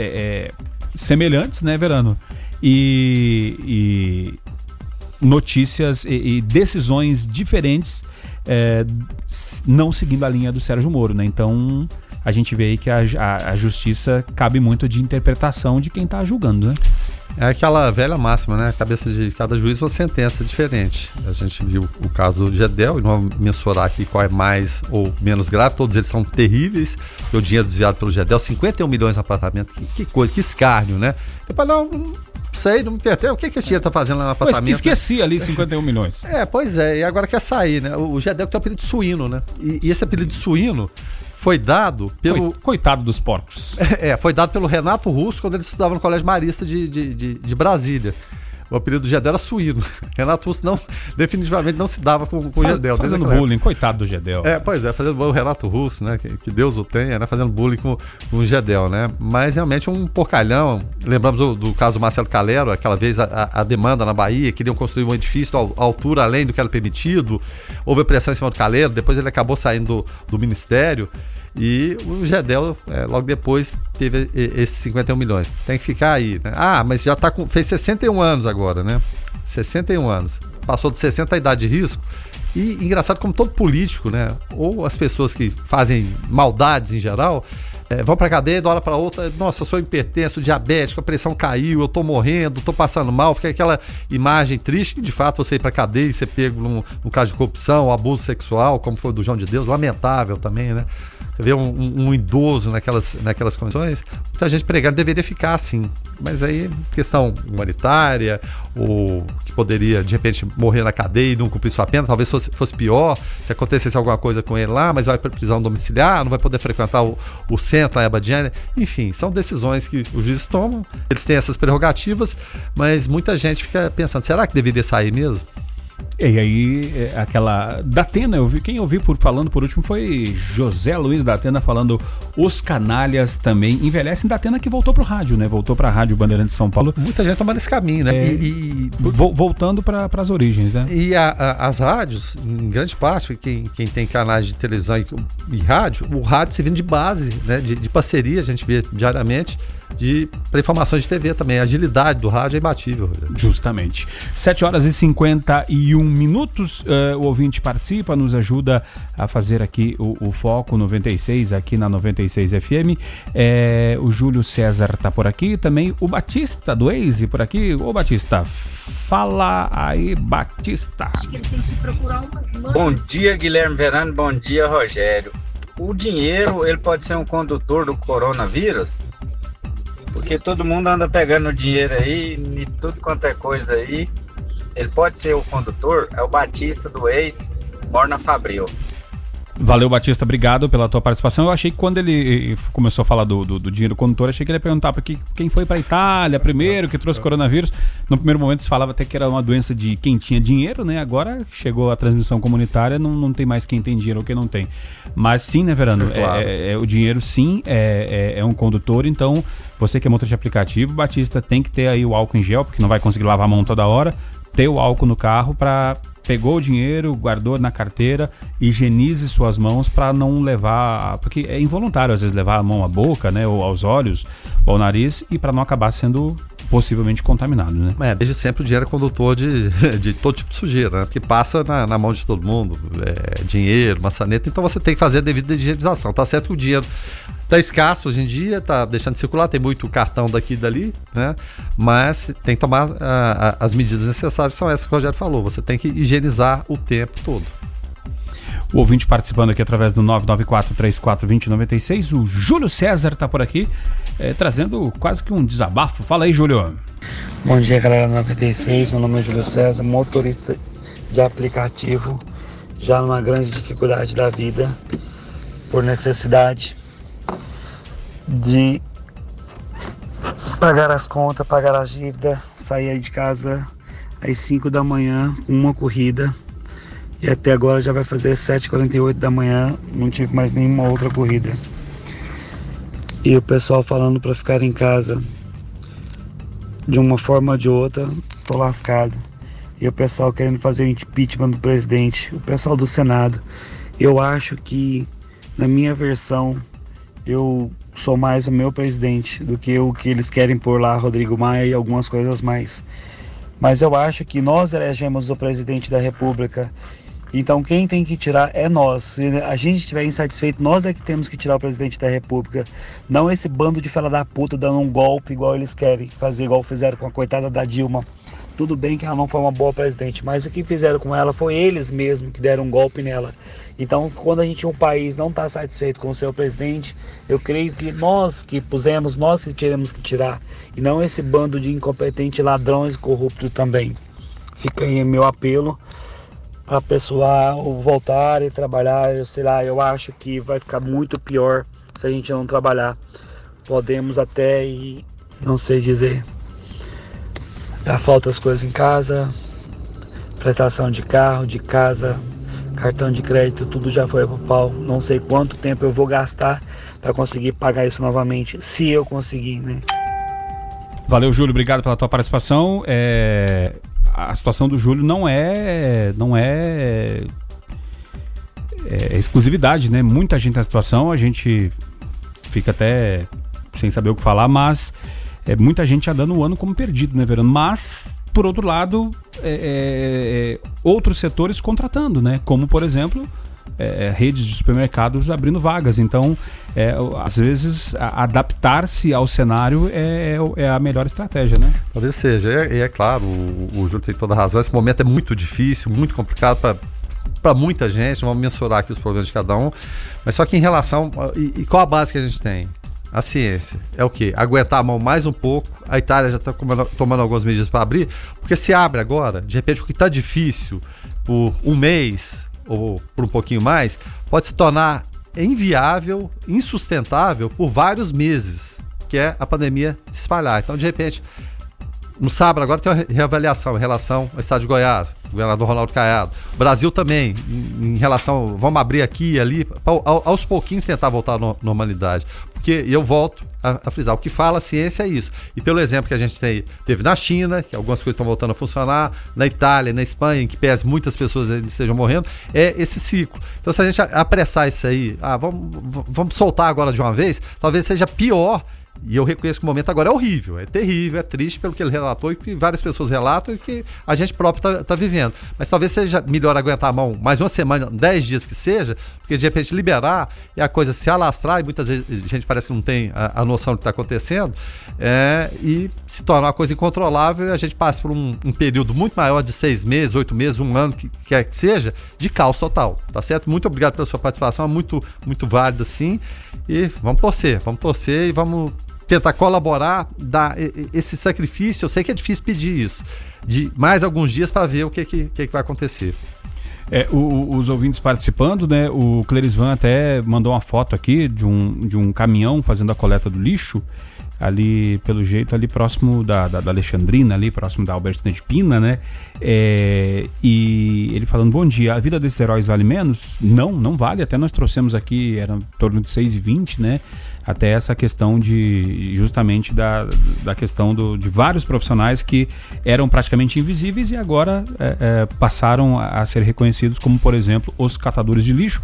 semelhantes, né, Verano? E, e, notícias e, e decisões diferentes, é, não seguindo a linha do Sérgio Moro, né? Então a gente vê aí que a, a, a justiça cabe muito de interpretação de quem está julgando, né? É aquela velha máxima, né? A cabeça de cada juiz uma sentença diferente. A gente viu o caso do Gedel, e não vou mensurar aqui qual é mais ou menos grave, todos eles são terríveis. O dinheiro desviado pelo Gedel, 51 milhões de apartamento, que, que coisa, que escárnio, né? Depois, não, sei, não me pertei. O que, que esse dinheiro tá fazendo lá no apartamento? Pois, esqueci ali 51 milhões. É, pois é. E agora quer sair, né? O Gedel tem o apelido de suíno, né? E, e, esse apelido de suíno foi dado pelo. Coitado dos porcos. É, foi dado pelo Renato Russo quando ele estudava no Colégio Marista de, de, de, de Brasília. O apelido do Gedel era suíno. Renato Russo não, definitivamente não se dava com, com Faz, o Gedel. Fazendo bullying, coitado do Gedel. É, pois é, fazendo o Renato Russo, né? Que, que, Deus o tenha, né? Fazendo bullying com, com o Gedel, né? Mas realmente um porcalhão. Lembramos do, do caso do Marcelo Calero, aquela vez a, a, demanda na Bahia, queriam construir um edifício à altura além do que era permitido. Houve pressão em cima do Calero, depois ele acabou saindo do, do ministério. E o Gedel, é, logo depois, teve esses 51 milhões. Tem que ficar aí, né? Ah, mas já tá com. fez 61 anos agora, né? 61 anos. Passou de 60 a idade de risco. E engraçado como todo político, né? Ou as pessoas que fazem maldades em geral, é, vão pra cadeia de uma hora pra outra, nossa, eu sou hipertenso, diabético, a pressão caiu, eu tô morrendo, tô passando mal, fica aquela imagem triste, de fato você ir pra cadeia e ser pego num, num caso de corrupção, abuso sexual, como foi do João de Deus, lamentável também, né? Você vê um, um, um, idoso naquelas, naquelas condições, muita gente pregando deveria ficar assim. Mas aí, questão humanitária, ou que poderia, de repente, morrer na cadeia e não cumprir sua pena, talvez fosse, fosse pior, se acontecesse alguma coisa com ele lá, mas vai para prisão domiciliar, não vai poder frequentar o, o centro, a Abadiane. Enfim, são decisões que os juízes tomam, eles têm essas prerrogativas, mas muita gente fica pensando, será que deveria sair mesmo? E aí, é, aquela. Datena, eu vi, quem eu vi por, falando por último foi José Luiz Datena falando os canalhas também envelhecem. Datena que voltou pro rádio, né? Voltou pra Rádio Bandeirante de São Paulo. Muita gente tomando esse caminho, né? É, e, e... voltando para as origens, né? E a, a, as rádios, em grande parte, quem, quem tem canais de televisão e, e rádio, o rádio servindo de base, né? De, de parceria, a gente vê diariamente de para informações de TV também. A agilidade do rádio é imbatível. Justamente. 7 horas e 51 minutos. Uh, o ouvinte participa, nos ajuda a fazer aqui o, o Foco 96, aqui na 96 FM. É, o Júlio César está por aqui. Também o Batista do Waze por aqui. Ô Batista, fala aí, Batista. Bom dia, Guilherme Verano. Bom dia, Rogério. O dinheiro, ele pode ser um condutor do coronavírus? Porque todo mundo anda pegando dinheiro aí, e tudo quanto é coisa aí. Ele pode ser o condutor, é o Batista do ex, Morna Fabril. Valeu, Batista, obrigado pela tua participação. Eu achei que quando ele começou a falar do, do, do dinheiro condutor, achei que ele ia perguntar porque quem foi para Itália primeiro, que trouxe coronavírus. No primeiro momento se falava até que era uma doença de quem tinha dinheiro, né? Agora chegou a transmissão comunitária, não, não tem mais quem tem dinheiro ou quem não tem. Mas sim, né, Verano? É, claro. é, é, o dinheiro sim é, é, é um condutor, então você que é motor de aplicativo, Batista, tem que ter aí o álcool em gel, porque não vai conseguir lavar a mão toda hora. Ter o álcool no carro para pegou o dinheiro, guardou na carteira, higienize suas mãos para não levar, porque é involuntário às vezes levar a mão à boca, né, ou aos olhos, ou ao nariz e para não acabar sendo possivelmente contaminado, né? É, desde sempre o dinheiro é condutor de, de todo tipo de sujeira, né? Porque passa na, na mão de todo mundo, é, dinheiro, maçaneta, então você tem que fazer a devida higienização. Tá certo que o dinheiro tá escasso hoje em dia, tá deixando de circular, tem muito cartão daqui e dali, né? Mas tem que tomar a, a, as medidas necessárias, são essas que o Rogério falou. Você tem que higienizar o tempo todo. O ouvinte participando aqui através do 994-34-2096, o Júlio César está por aqui, é, trazendo quase que um desabafo. Fala aí, Júlio. Bom dia, galera 96. Meu nome é Júlio César, motorista de aplicativo, já numa grande dificuldade da vida, por necessidade de pagar as contas, pagar as dívidas, sair de casa às 5 da manhã, uma corrida. E até agora já vai fazer 7h48 da manhã, não tive mais nenhuma outra corrida. E o pessoal falando para ficar em casa de uma forma ou de outra, tô lascado. E o pessoal querendo fazer o impeachment do presidente, o pessoal do Senado. Eu acho que, na minha versão, eu sou mais o meu presidente do que o que eles querem por lá, Rodrigo Maia e algumas coisas mais. Mas eu acho que nós elegemos o presidente da República. Então quem tem que tirar é nós. Se a gente estiver insatisfeito, nós é que temos que tirar o presidente da República. Não esse bando de fela da puta dando um golpe igual eles querem fazer, igual fizeram com a coitada da Dilma. Tudo bem que ela não foi uma boa presidente, mas o que fizeram com ela foi eles mesmos que deram um golpe nela. Então, quando a gente, um país, não está satisfeito com o seu presidente, eu creio que nós que pusemos, nós que teremos que tirar, e não esse bando de incompetentes ladrões corruptos também. Fica aí meu apelo para pessoal voltar e trabalhar. Eu sei lá, eu acho que vai ficar muito pior se a gente não trabalhar. Podemos até e não sei dizer já falta as coisas em casa, prestação de carro, de casa, cartão de crédito, tudo já foi pro pau. Não sei quanto tempo eu vou gastar para conseguir pagar isso novamente, se eu conseguir, né? Valeu, Júlio, obrigado pela tua participação. É... A situação do Júlio não é, não é, é exclusividade, né? Muita gente na situação, a gente fica até sem saber o que falar, mas é, muita gente já dando o ano como perdido, né, Verano? Mas, por outro lado, é, é, é outros setores contratando, né? Como, por exemplo, é, redes de supermercados abrindo vagas. Então, é, às vezes, adaptar-se ao cenário é, é, a melhor estratégia, né? Talvez seja. E é, claro, o, o Júlio tem toda a razão. Esse momento é muito difícil, muito complicado para para muita gente, vamos mensurar aqui os problemas de cada um, mas só que em relação. E, e qual a base que a gente tem? A ciência é o quê? Aguentar a mão mais um pouco. A Itália já está tomando algumas medidas para abrir, porque se abre agora, de repente o que está difícil por um mês ou por um pouquinho mais, pode se tornar inviável, insustentável por vários meses, que é a pandemia se espalhar. Então, de repente, no sábado agora tem uma reavaliação em relação ao estado de Goiás, o governador Ronaldo Caiado. O Brasil também, em, relação, vamos abrir aqui e ali, aos pouquinhos tentar voltar à normalidade. Porque eu volto a, frisar, o que fala a ciência é isso. E pelo exemplo que a gente tem, teve na China, que algumas coisas estão voltando a funcionar, na Itália, na Espanha, em que pese muitas pessoas estejam morrendo, é esse ciclo. Então se a gente apressar isso aí, ah, vamos, vamos soltar agora de uma vez, talvez seja pior E eu reconheço que o momento agora é horrível, é terrível, é triste pelo que ele relatou e que várias pessoas relatam e que a gente próprio está tá vivendo. Mas talvez seja melhor aguentar a mão mais uma semana, dez dias que seja, porque de repente liberar e a coisa se alastrar, e muitas vezes a gente parece que não tem a, a noção do que está acontecendo, é, e se tornar uma coisa incontrolável e a gente passa por um, um, período muito maior de seis meses, oito meses, um ano, que quer que seja, de caos total. Tá certo? Muito obrigado pela sua participação, é muito, muito válida sim. E vamos torcer, vamos torcer e vamos tentar colaborar, dar esse sacrifício. Eu sei que é difícil pedir isso, de mais alguns dias para ver o que, que, que, vai acontecer. É, o, os ouvintes participando, né? O Clerisvan até mandou uma foto aqui de um, de um caminhão fazendo a coleta do lixo ali, pelo jeito, ali próximo da, da, da Alexandrina, ali próximo da Albertina de Pina, né? É, e ele falando, bom dia, a vida desses heróis vale menos? Não, não vale, até nós trouxemos aqui, era em torno de 6,20, né? Até essa questão de justamente da, da questão do, de vários profissionais que eram praticamente invisíveis e agora é, é, passaram a ser reconhecidos como, por exemplo, os catadores de lixo.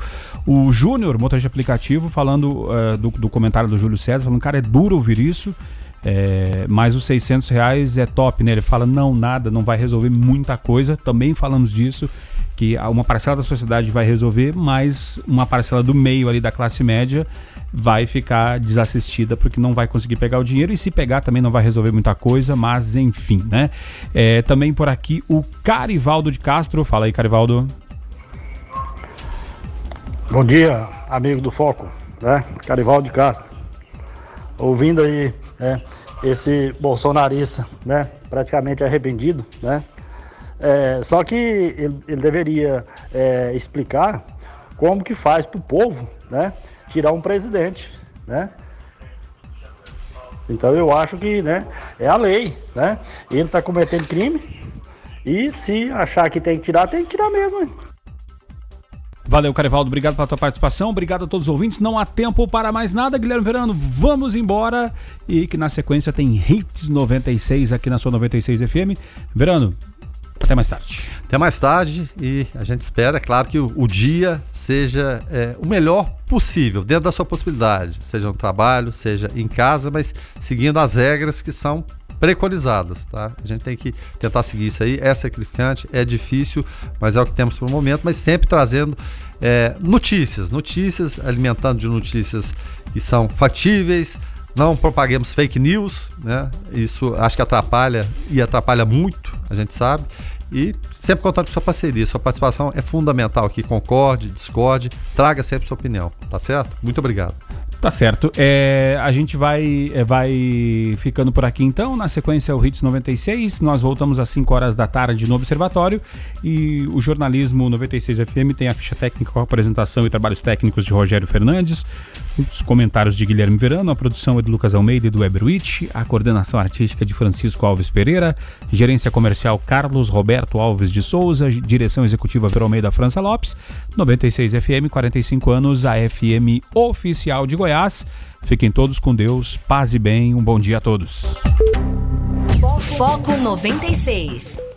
O Júnior, motorista aplicativo, falando é, do, do comentário do Júlio César, falando, cara, é duro ouvir isso. É, mas os 600 reais é top, né? Ele fala, não, nada, não vai resolver muita coisa. Também falamos disso que uma parcela da sociedade vai resolver, mas uma parcela do meio ali da classe média vai ficar desassistida porque não vai conseguir pegar o dinheiro e se pegar também não vai resolver muita coisa, mas enfim, né? É, também por aqui o Carivaldo de Castro. Fala aí, Carivaldo. Bom dia, amigo do Foco, né? Carivaldo de Castro. Ouvindo aí, né? Esse bolsonarista, né? Praticamente arrependido, né? É, só que ele, ele deveria é, explicar como que faz para o povo né, tirar um presidente. Né? Então eu acho que né, é a lei. Né? Ele está cometendo crime e se achar que tem que tirar, tem que tirar mesmo. Hein? Valeu, Carivaldo. Obrigado pela tua participação. Obrigado a todos os ouvintes. Não há tempo para mais nada, Guilherme Verano. Vamos embora. E que na sequência tem Hits 96 aqui na sua 96 FM. Verano, até mais tarde. Até mais tarde e a gente espera, é claro, que o, dia seja é, o melhor possível, dentro da sua possibilidade, seja no trabalho, seja em casa, mas seguindo as regras que são preconizadas, tá? A gente tem que tentar seguir isso aí, é sacrificante, é difícil, mas é o que temos por momento, mas sempre trazendo é, notícias, notícias, alimentando de notícias que são factíveis, não propaguemos fake news, né? Isso acho que atrapalha e atrapalha muito, a gente sabe. E sempre contando com sua parceria, sua participação é fundamental aqui. Concorde, discorde, traga sempre sua opinião, tá certo? Muito obrigado. Tá certo. É, a gente vai, é, vai ficando por aqui então. Na sequência, o Hits 96. Nós voltamos às 5 horas da tarde no Observatório. E o jornalismo 96 FM tem a ficha técnica com apresentação e trabalhos técnicos de Rogério Fernandes, os comentários de Guilherme Verano, a produção é de Lucas Almeida e do Weberwitch, a coordenação artística de Francisco Alves Pereira, gerência comercial Carlos Roberto Alves de Souza, direção executiva Ver Almeida França Lopes, 96 FM, 45 anos, a FM oficial de. Goiás. Fiquem todos com Deus, paz e bem, um bom dia a todos. Foco 96.